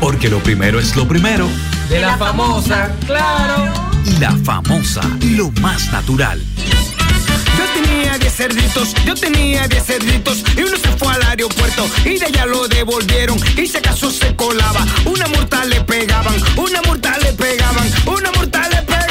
Porque lo primero es lo primero. De la famosa, claro y la famosa, lo más natural. Yo tenía 10 cerditos, yo tenía 10 cerditos y uno se fue al aeropuerto y de allá lo devolvieron y si acaso se colaba. Una multa le pegaban, una multa le pegaban, una multa le pegaban.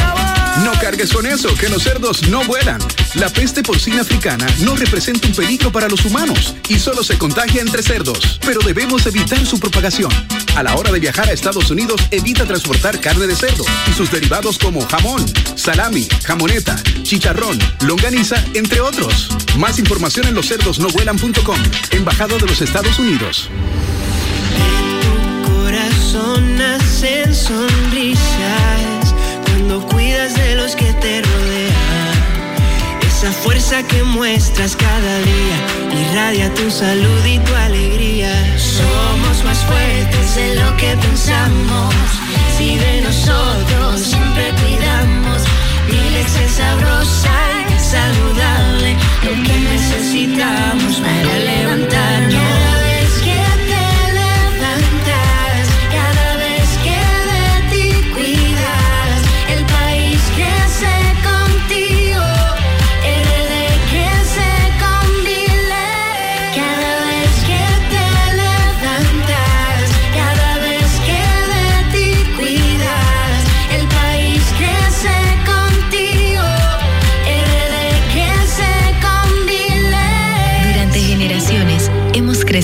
No cargues con eso, que los cerdos no vuelan. La peste porcina africana no representa un peligro para los humanos y solo se contagia entre cerdos, pero debemos evitar su propagación. A la hora de viajar a Estados Unidos, evita transportar carne de cerdo y sus derivados como jamón, salami, jamoneta, chicharrón, longaniza, entre otros. Más información en loscerdosnovuelan.com, Embajada de los Estados Unidos. corazón cuando cuidas de los que te rodean. Esa fuerza que muestras cada día irradia tu salud y tu alegría. Somos más fuertes de lo que pensamos. Si de nosotros siempre cuidamos, mi leche sabrosa y saludable, lo que necesitamos para levantarnos.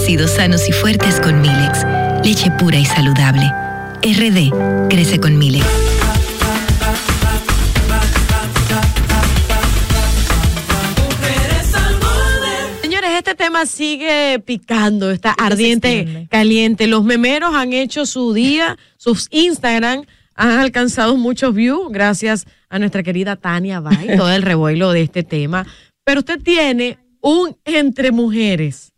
Crecido sanos y fuertes con Milex, leche pura y saludable. RD crece con Milex. Señores, este tema sigue picando, está ardiente, caliente. Los memeros han hecho su día, sus Instagram han alcanzado muchos views gracias a nuestra querida Tania Bay, todo el revuelo de este tema. Pero usted tiene un entre mujeres,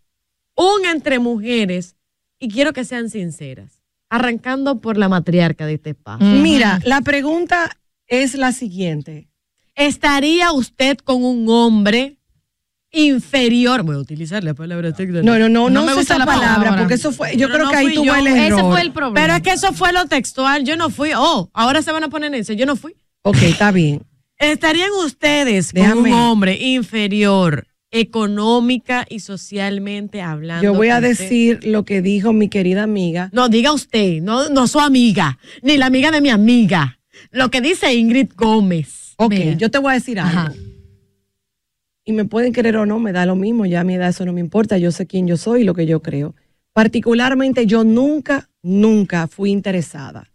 un entre mujeres, y quiero que sean sinceras, arrancando por la matriarca de este espacio. Mira, la pregunta es la siguiente. ¿Estaría usted con un hombre inferior? Voy a utilizar la palabra técnica. No, no, no, no, me usa gusta esa la palabra, porque eso fue, yo Pero creo no que ahí tuvo yo. el Ese error. fue el problema. Pero es que eso fue lo textual. Yo no fui. Oh, ahora se van a poner en eso. Yo no fui. Ok, está bien. ¿Estarían ustedes con Déjame. un hombre inferior económica y socialmente hablando? Yo voy a usted? decir lo que dijo mi querida amiga. No, diga usted, no, no su amiga, ni la amiga de mi amiga. Lo que dice Ingrid Gómez. Ok, Mira. yo te voy a decir algo. Y me pueden querer o no, me da lo mismo, ya a mi edad eso no me importa, yo sé quién yo soy y lo que yo creo. Particularmente yo nunca, nunca fui interesada.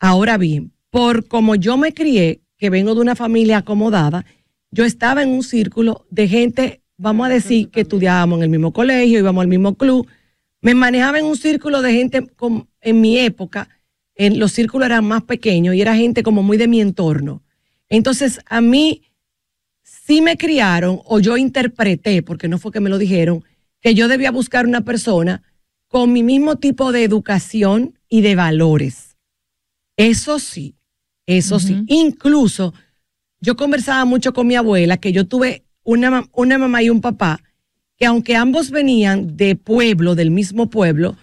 Ahora bien, por como yo me crié, que vengo de una familia acomodada, yo estaba en un círculo de gente, vamos a decir, que estudiábamos en el mismo colegio, íbamos al mismo club. Me manejaba en un círculo de gente con- en mi época, en, los círculos eran más pequeños y era gente como muy de mi entorno. Entonces, a mí sí me criaron o yo interpreté, porque no fue que me lo dijeron, que yo debía buscar una persona con mi mismo tipo de educación y de valores. Eso sí, eso sí. Incluso yo conversaba mucho con mi abuela, que yo tuve una, una mamá y un papá, que aunque ambos venían de pueblo, del mismo pueblo,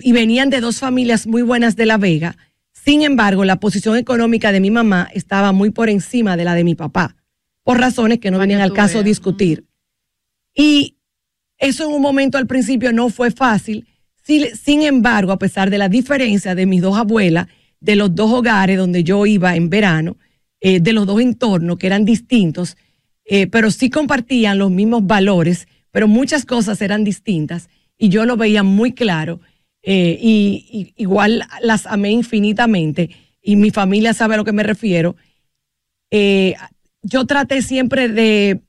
y venían de dos familias muy buenas de La Vega, sin embargo, la posición económica de mi mamá estaba muy por encima de la de mi papá, por razones que no venían al caso veas. discutir. Y eso en un momento al principio no fue fácil. Sin embargo, a pesar de la diferencia de mis dos abuelas, de los dos hogares donde yo iba en verano, eh, de los dos entornos que eran distintos, eh, pero sí compartían los mismos valores, pero muchas cosas eran distintas y yo lo veía muy claro eh, y, y igual las amé infinitamente. y mi familia sabe a lo que me refiero, yo traté siempre de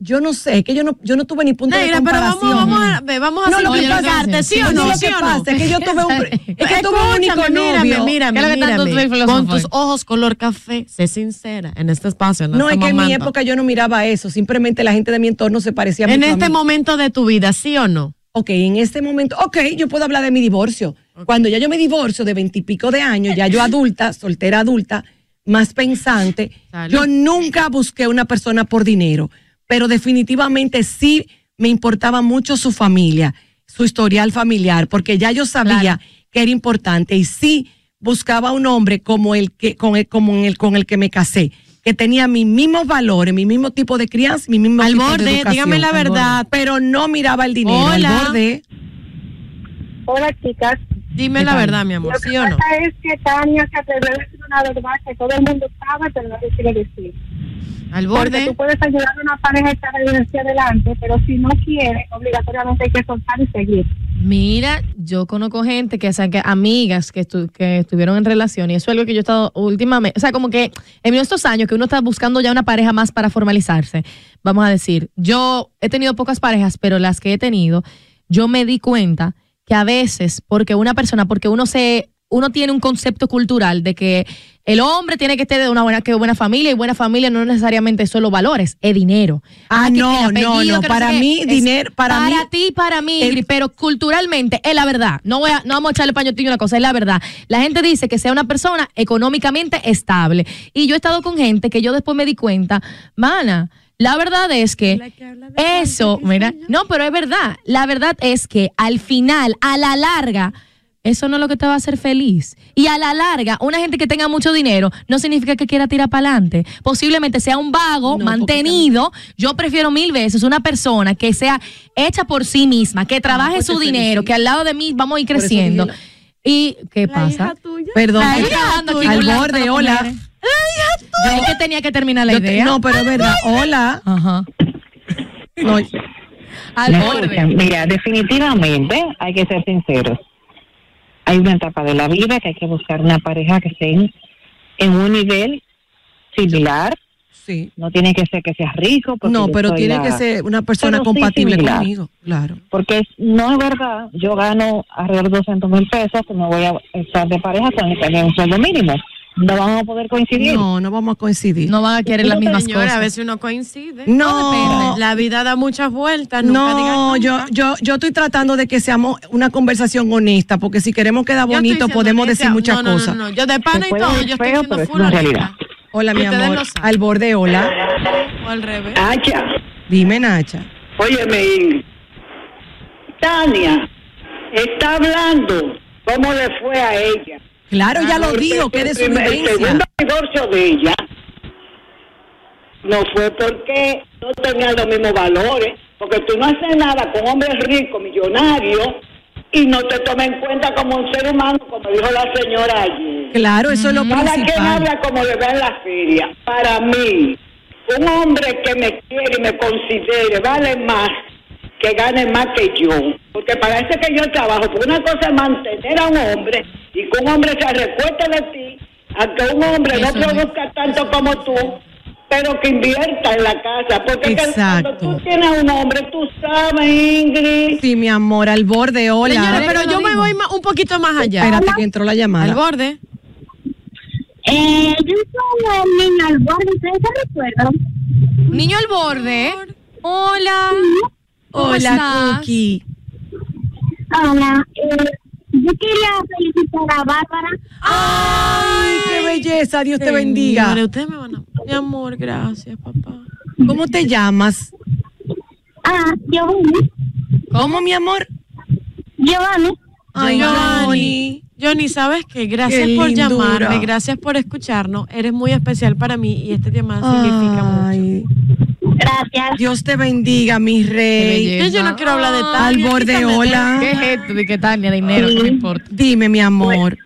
yo no sé, que yo no, yo no tuve ni punto Negra, de pero vamos, comparación. vamos a, vamos a No, lo que pasa- ¿sí o no, no? lo ¿Sí que o no? pasa es que yo tuve un, es que tuve un único novio. mírame, mírame, ¿Qué es mírame. Con tus es? ojos color café, sé sincera, en este espacio. En No, este es que en mi época yo no miraba eso, simplemente la gente de mi entorno se parecía En mucho a este mí. momento de tu vida, ¿sí o no? Ok, en este momento, ok, yo puedo hablar de mi divorcio. Cuando ya yo me divorcio de veintipico de años, ya yo adulta, soltera adulta, más pensante, Salud. yo nunca busqué una persona por dinero, pero definitivamente sí me importaba mucho su familia, su historial familiar, porque ya yo sabía que era importante y sí buscaba un hombre como el que, con el, como el, con el que me casé, que tenía mis mismos valores, mi mismo tipo de crianza, mi mismo Al tipo de borde, educación. dígame la verdad. borde. Pero no miraba el dinero. Hola. Al borde. Hola, chicas. Dime la verdad, mi amor, Lo ¿sí que o no? pasa es que Tania se atrevió una verdad que todo el mundo sabe, pero no se quiere decir. Al Porque borde. tú puedes ayudar a una pareja a echar hacia adelante, pero si no quiere, obligatoriamente hay que soltar y seguir. Mira, yo conozco gente que, o sea, que amigas que, estu- que estuvieron en relación y eso es algo que yo he estado últimamente, o sea, como que en estos años que uno está buscando ya una pareja más para formalizarse, vamos a decir, yo he tenido pocas parejas, pero las que he tenido, yo me di cuenta que a veces, porque una persona, porque uno se, uno tiene un concepto cultural de que el hombre tiene que estar de una buena, que buena familia y buena familia no necesariamente solo valores, es dinero. Ah, que no, apellido, no, no, que para mí, dinero- para mí- ti, para mí, pero culturalmente es la verdad. No voy a, no vamos a echarle pañotillo a una cosa, es la verdad. La gente dice que sea una persona económicamente estable. Y yo he estado con gente que yo después me di cuenta, mana, la verdad es que eso, mira, no, pero es verdad. La verdad es que al final, a la larga, eso no es lo que te va a hacer feliz. Y a la larga, una gente que tenga mucho dinero no significa que quiera tirar para adelante. Posiblemente sea un vago, mantenido. Yo prefiero mil veces una persona que sea hecha por sí misma, que trabaje pues su dinero, que al lado de mí vamos a ir creciendo. ¿Y qué pasa? Perdón, La al- hija tuya. al borde, tú la hola. mujeres. Es que tenía que terminar la Yo te- idea. no, pero es verdad. Hola. Ajá. No, Al borde. Mira, definitivamente hay que ser sinceros. Hay una etapa de la vida que hay que buscar una pareja que esté en, en un nivel similar. Sí. No tiene que ser que sea rico. no, pero tiene la- que ser una persona Pero compatible conmigo. Claro. Porque no es verdad, yo gano alrededor de 200 mil pesos, que no voy a estar de pareja con el que un sueldo mínimo. No vamos a poder coincidir. No, no vamos a coincidir. No van a querer las mismas Señora, cosas. a veces uno coincide. No. depende. La vida da muchas vueltas. Nunca No, nunca. yo, yo, yo estoy tratando de que seamos una conversación honesta, porque si queremos quedar bonito, podemos honesta. decir muchas No, no, no, cosas. no, Yo de pana y todo, yo estoy siendo pero es realidad. Hola, mi amor. Al borde, hola. O al revés. Nacha, Dime, Nacha. óyeme. Tania está hablando cómo le fue a ella. Claro, ya lo digo, que de su El segundo divorcio de ella no fue porque no tenía los mismos valores, porque tú no haces nada con hombres ricos, millonarios, y no te toma en cuenta como un ser humano, como dijo la señora ayer. Claro, eso es lo Cada quien principal. habla como le va en la feria. Para mí, un hombre que me quiere y me considere vale más que gane más que yo. Porque parece que yo trabajo. Porque una cosa es mantener a un hombre y que un hombre se recueste de ti, a que un hombre no produzca tanto como tú, pero que invierta en la casa. Porque que cuando tú tienes un hombre, tú sabes, Ingrid. Sí, mi amor, al borde, hola. Señora, pero yo me voy un poquito más allá. Espérate que entró la llamada. Al borde. Eh, yo soy el niño al borde, ¿ustedes se recuerdan? Niño al borde. Hola. ¿Cómo Hola, estás? Cookie. Hola, eh, yo quería felicitar a Bárbara. Ay, qué belleza, Dios te bendiga. Ustedes me van a... Mi amor, gracias, papá. ¿Cómo te llamas? Ah, Giovanni. ¿Cómo, mi amor? Giovanni. Ay, Johnny. Johnny. ¿sabes qué? Gracias Qué por llamarme, gracias por escucharnos. Eres muy especial para mí y este llamada significa mucho. Gracias. Dios te bendiga, mi rey. Yo, yo no quiero hablar de tal. Al borde, hola. ¿Qué es esto? ¿De qué tal? Ni dinero, no me importa. Dime, mi amor.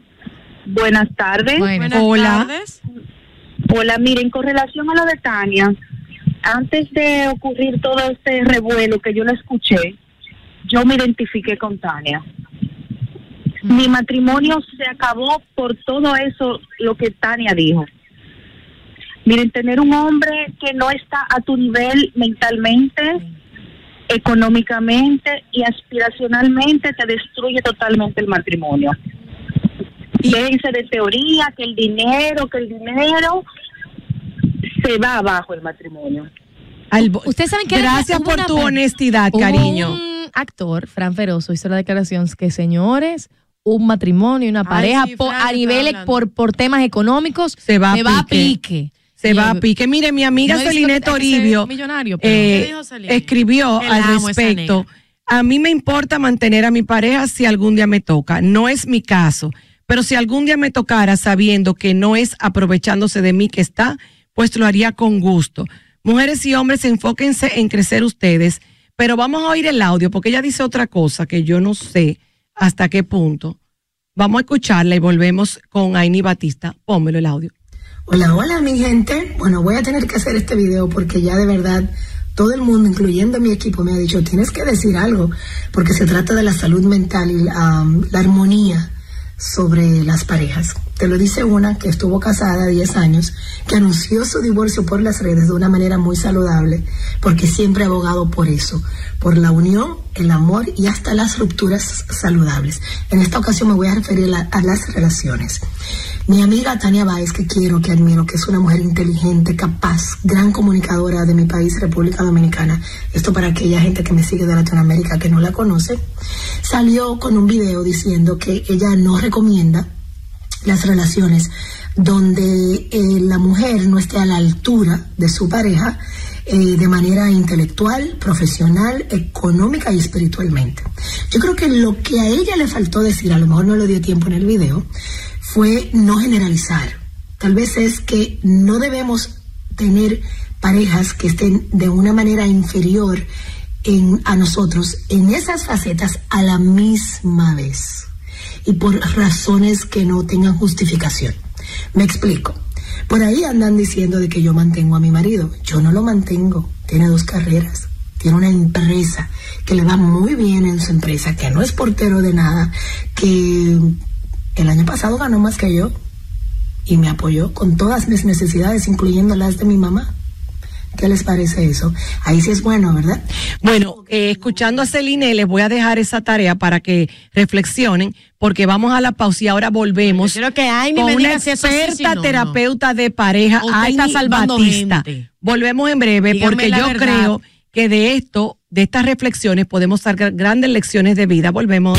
Buenas tardes. Bueno. Hola. tardes. Hola, miren, con relación a lo de Tania, antes de ocurrir todo este revuelo que yo la escuché, yo me identifiqué con Tania. Mi matrimonio se acabó por todo eso, lo que Tania dijo. Miren, tener un hombre que no está a tu nivel mentalmente, económicamente y aspiracionalmente te destruye totalmente el matrimonio. Déjense de teoría que el dinero, que el dinero se va abajo el matrimonio. Ustedes saben que Gracias por una tu honestidad, cariño. Un actor, Fran Ferozo, hizo la declaración que, señores, un matrimonio y una pareja sí, Fran, a te nivel estaba por, por temas económicos Se va, a pique. pique. Se va a pique. Mire, mi amiga no Celine Toribio eh, escribió Que al respecto. A mí me importa mantener a mi pareja si algún día me toca. No es mi caso. Pero si algún día me tocara sabiendo que no es aprovechándose de mí que está, pues lo haría con gusto. Mujeres y hombres, enfóquense en crecer ustedes. Pero vamos a oír el audio porque ella dice otra cosa que yo no sé hasta qué punto. Vamos a escucharla y volvemos con Aini Batista. Pónmelo el audio. Hola, hola mi gente. Bueno, voy a tener que hacer este video porque ya de verdad todo el mundo, incluyendo mi equipo, me ha dicho, tienes que decir algo, porque se trata de la salud mental y um, la armonía sobre las parejas. Te lo dice una que estuvo casada 10 años, que anunció su divorcio por las redes de una manera muy saludable, porque siempre ha abogado por eso, por la unión, el amor y hasta las rupturas saludables. En esta ocasión me voy a referir a, a las relaciones. Mi amiga Tania Báez, que quiero, que admiro, que es una mujer inteligente, capaz, gran comunicadora de mi país, República Dominicana, esto para aquella gente que me sigue de Latinoamérica que no la conoce, salió con un video diciendo que ella no recomienda las relaciones donde eh, la mujer no esté a la altura de su pareja eh, de manera intelectual, profesional, económica y espiritualmente. Yo creo que lo que a ella le faltó decir, a lo mejor no le dio tiempo en el video, fue no generalizar. Tal vez es que no debemos tener parejas que estén de una manera inferior en, a nosotros en esas facetas a la misma vez y por razones que no tengan justificación. Me explico. Por ahí andan diciendo de que yo mantengo a mi marido. Yo no lo mantengo. Tiene dos carreras. Tiene una empresa que le va muy bien en su empresa, que no es portero de nada, que el año pasado ganó más que yo y me apoyó con todas mis necesidades, incluyendo las de mi mamá. ¿Qué les parece eso? Ahí sí es bueno, ¿verdad? Bueno, eh, escuchando a Celine, les voy a dejar esa tarea para que reflexionen, porque vamos a la pausa y ahora volvemos quiero que Aini con me una diga si eso sí, experta si no, no. terapeuta de pareja, Batista. gente. Volvemos en breve, Dígame porque yo verdad. creo que de esto, de estas reflexiones, podemos sacar grandes lecciones de vida. Volvemos.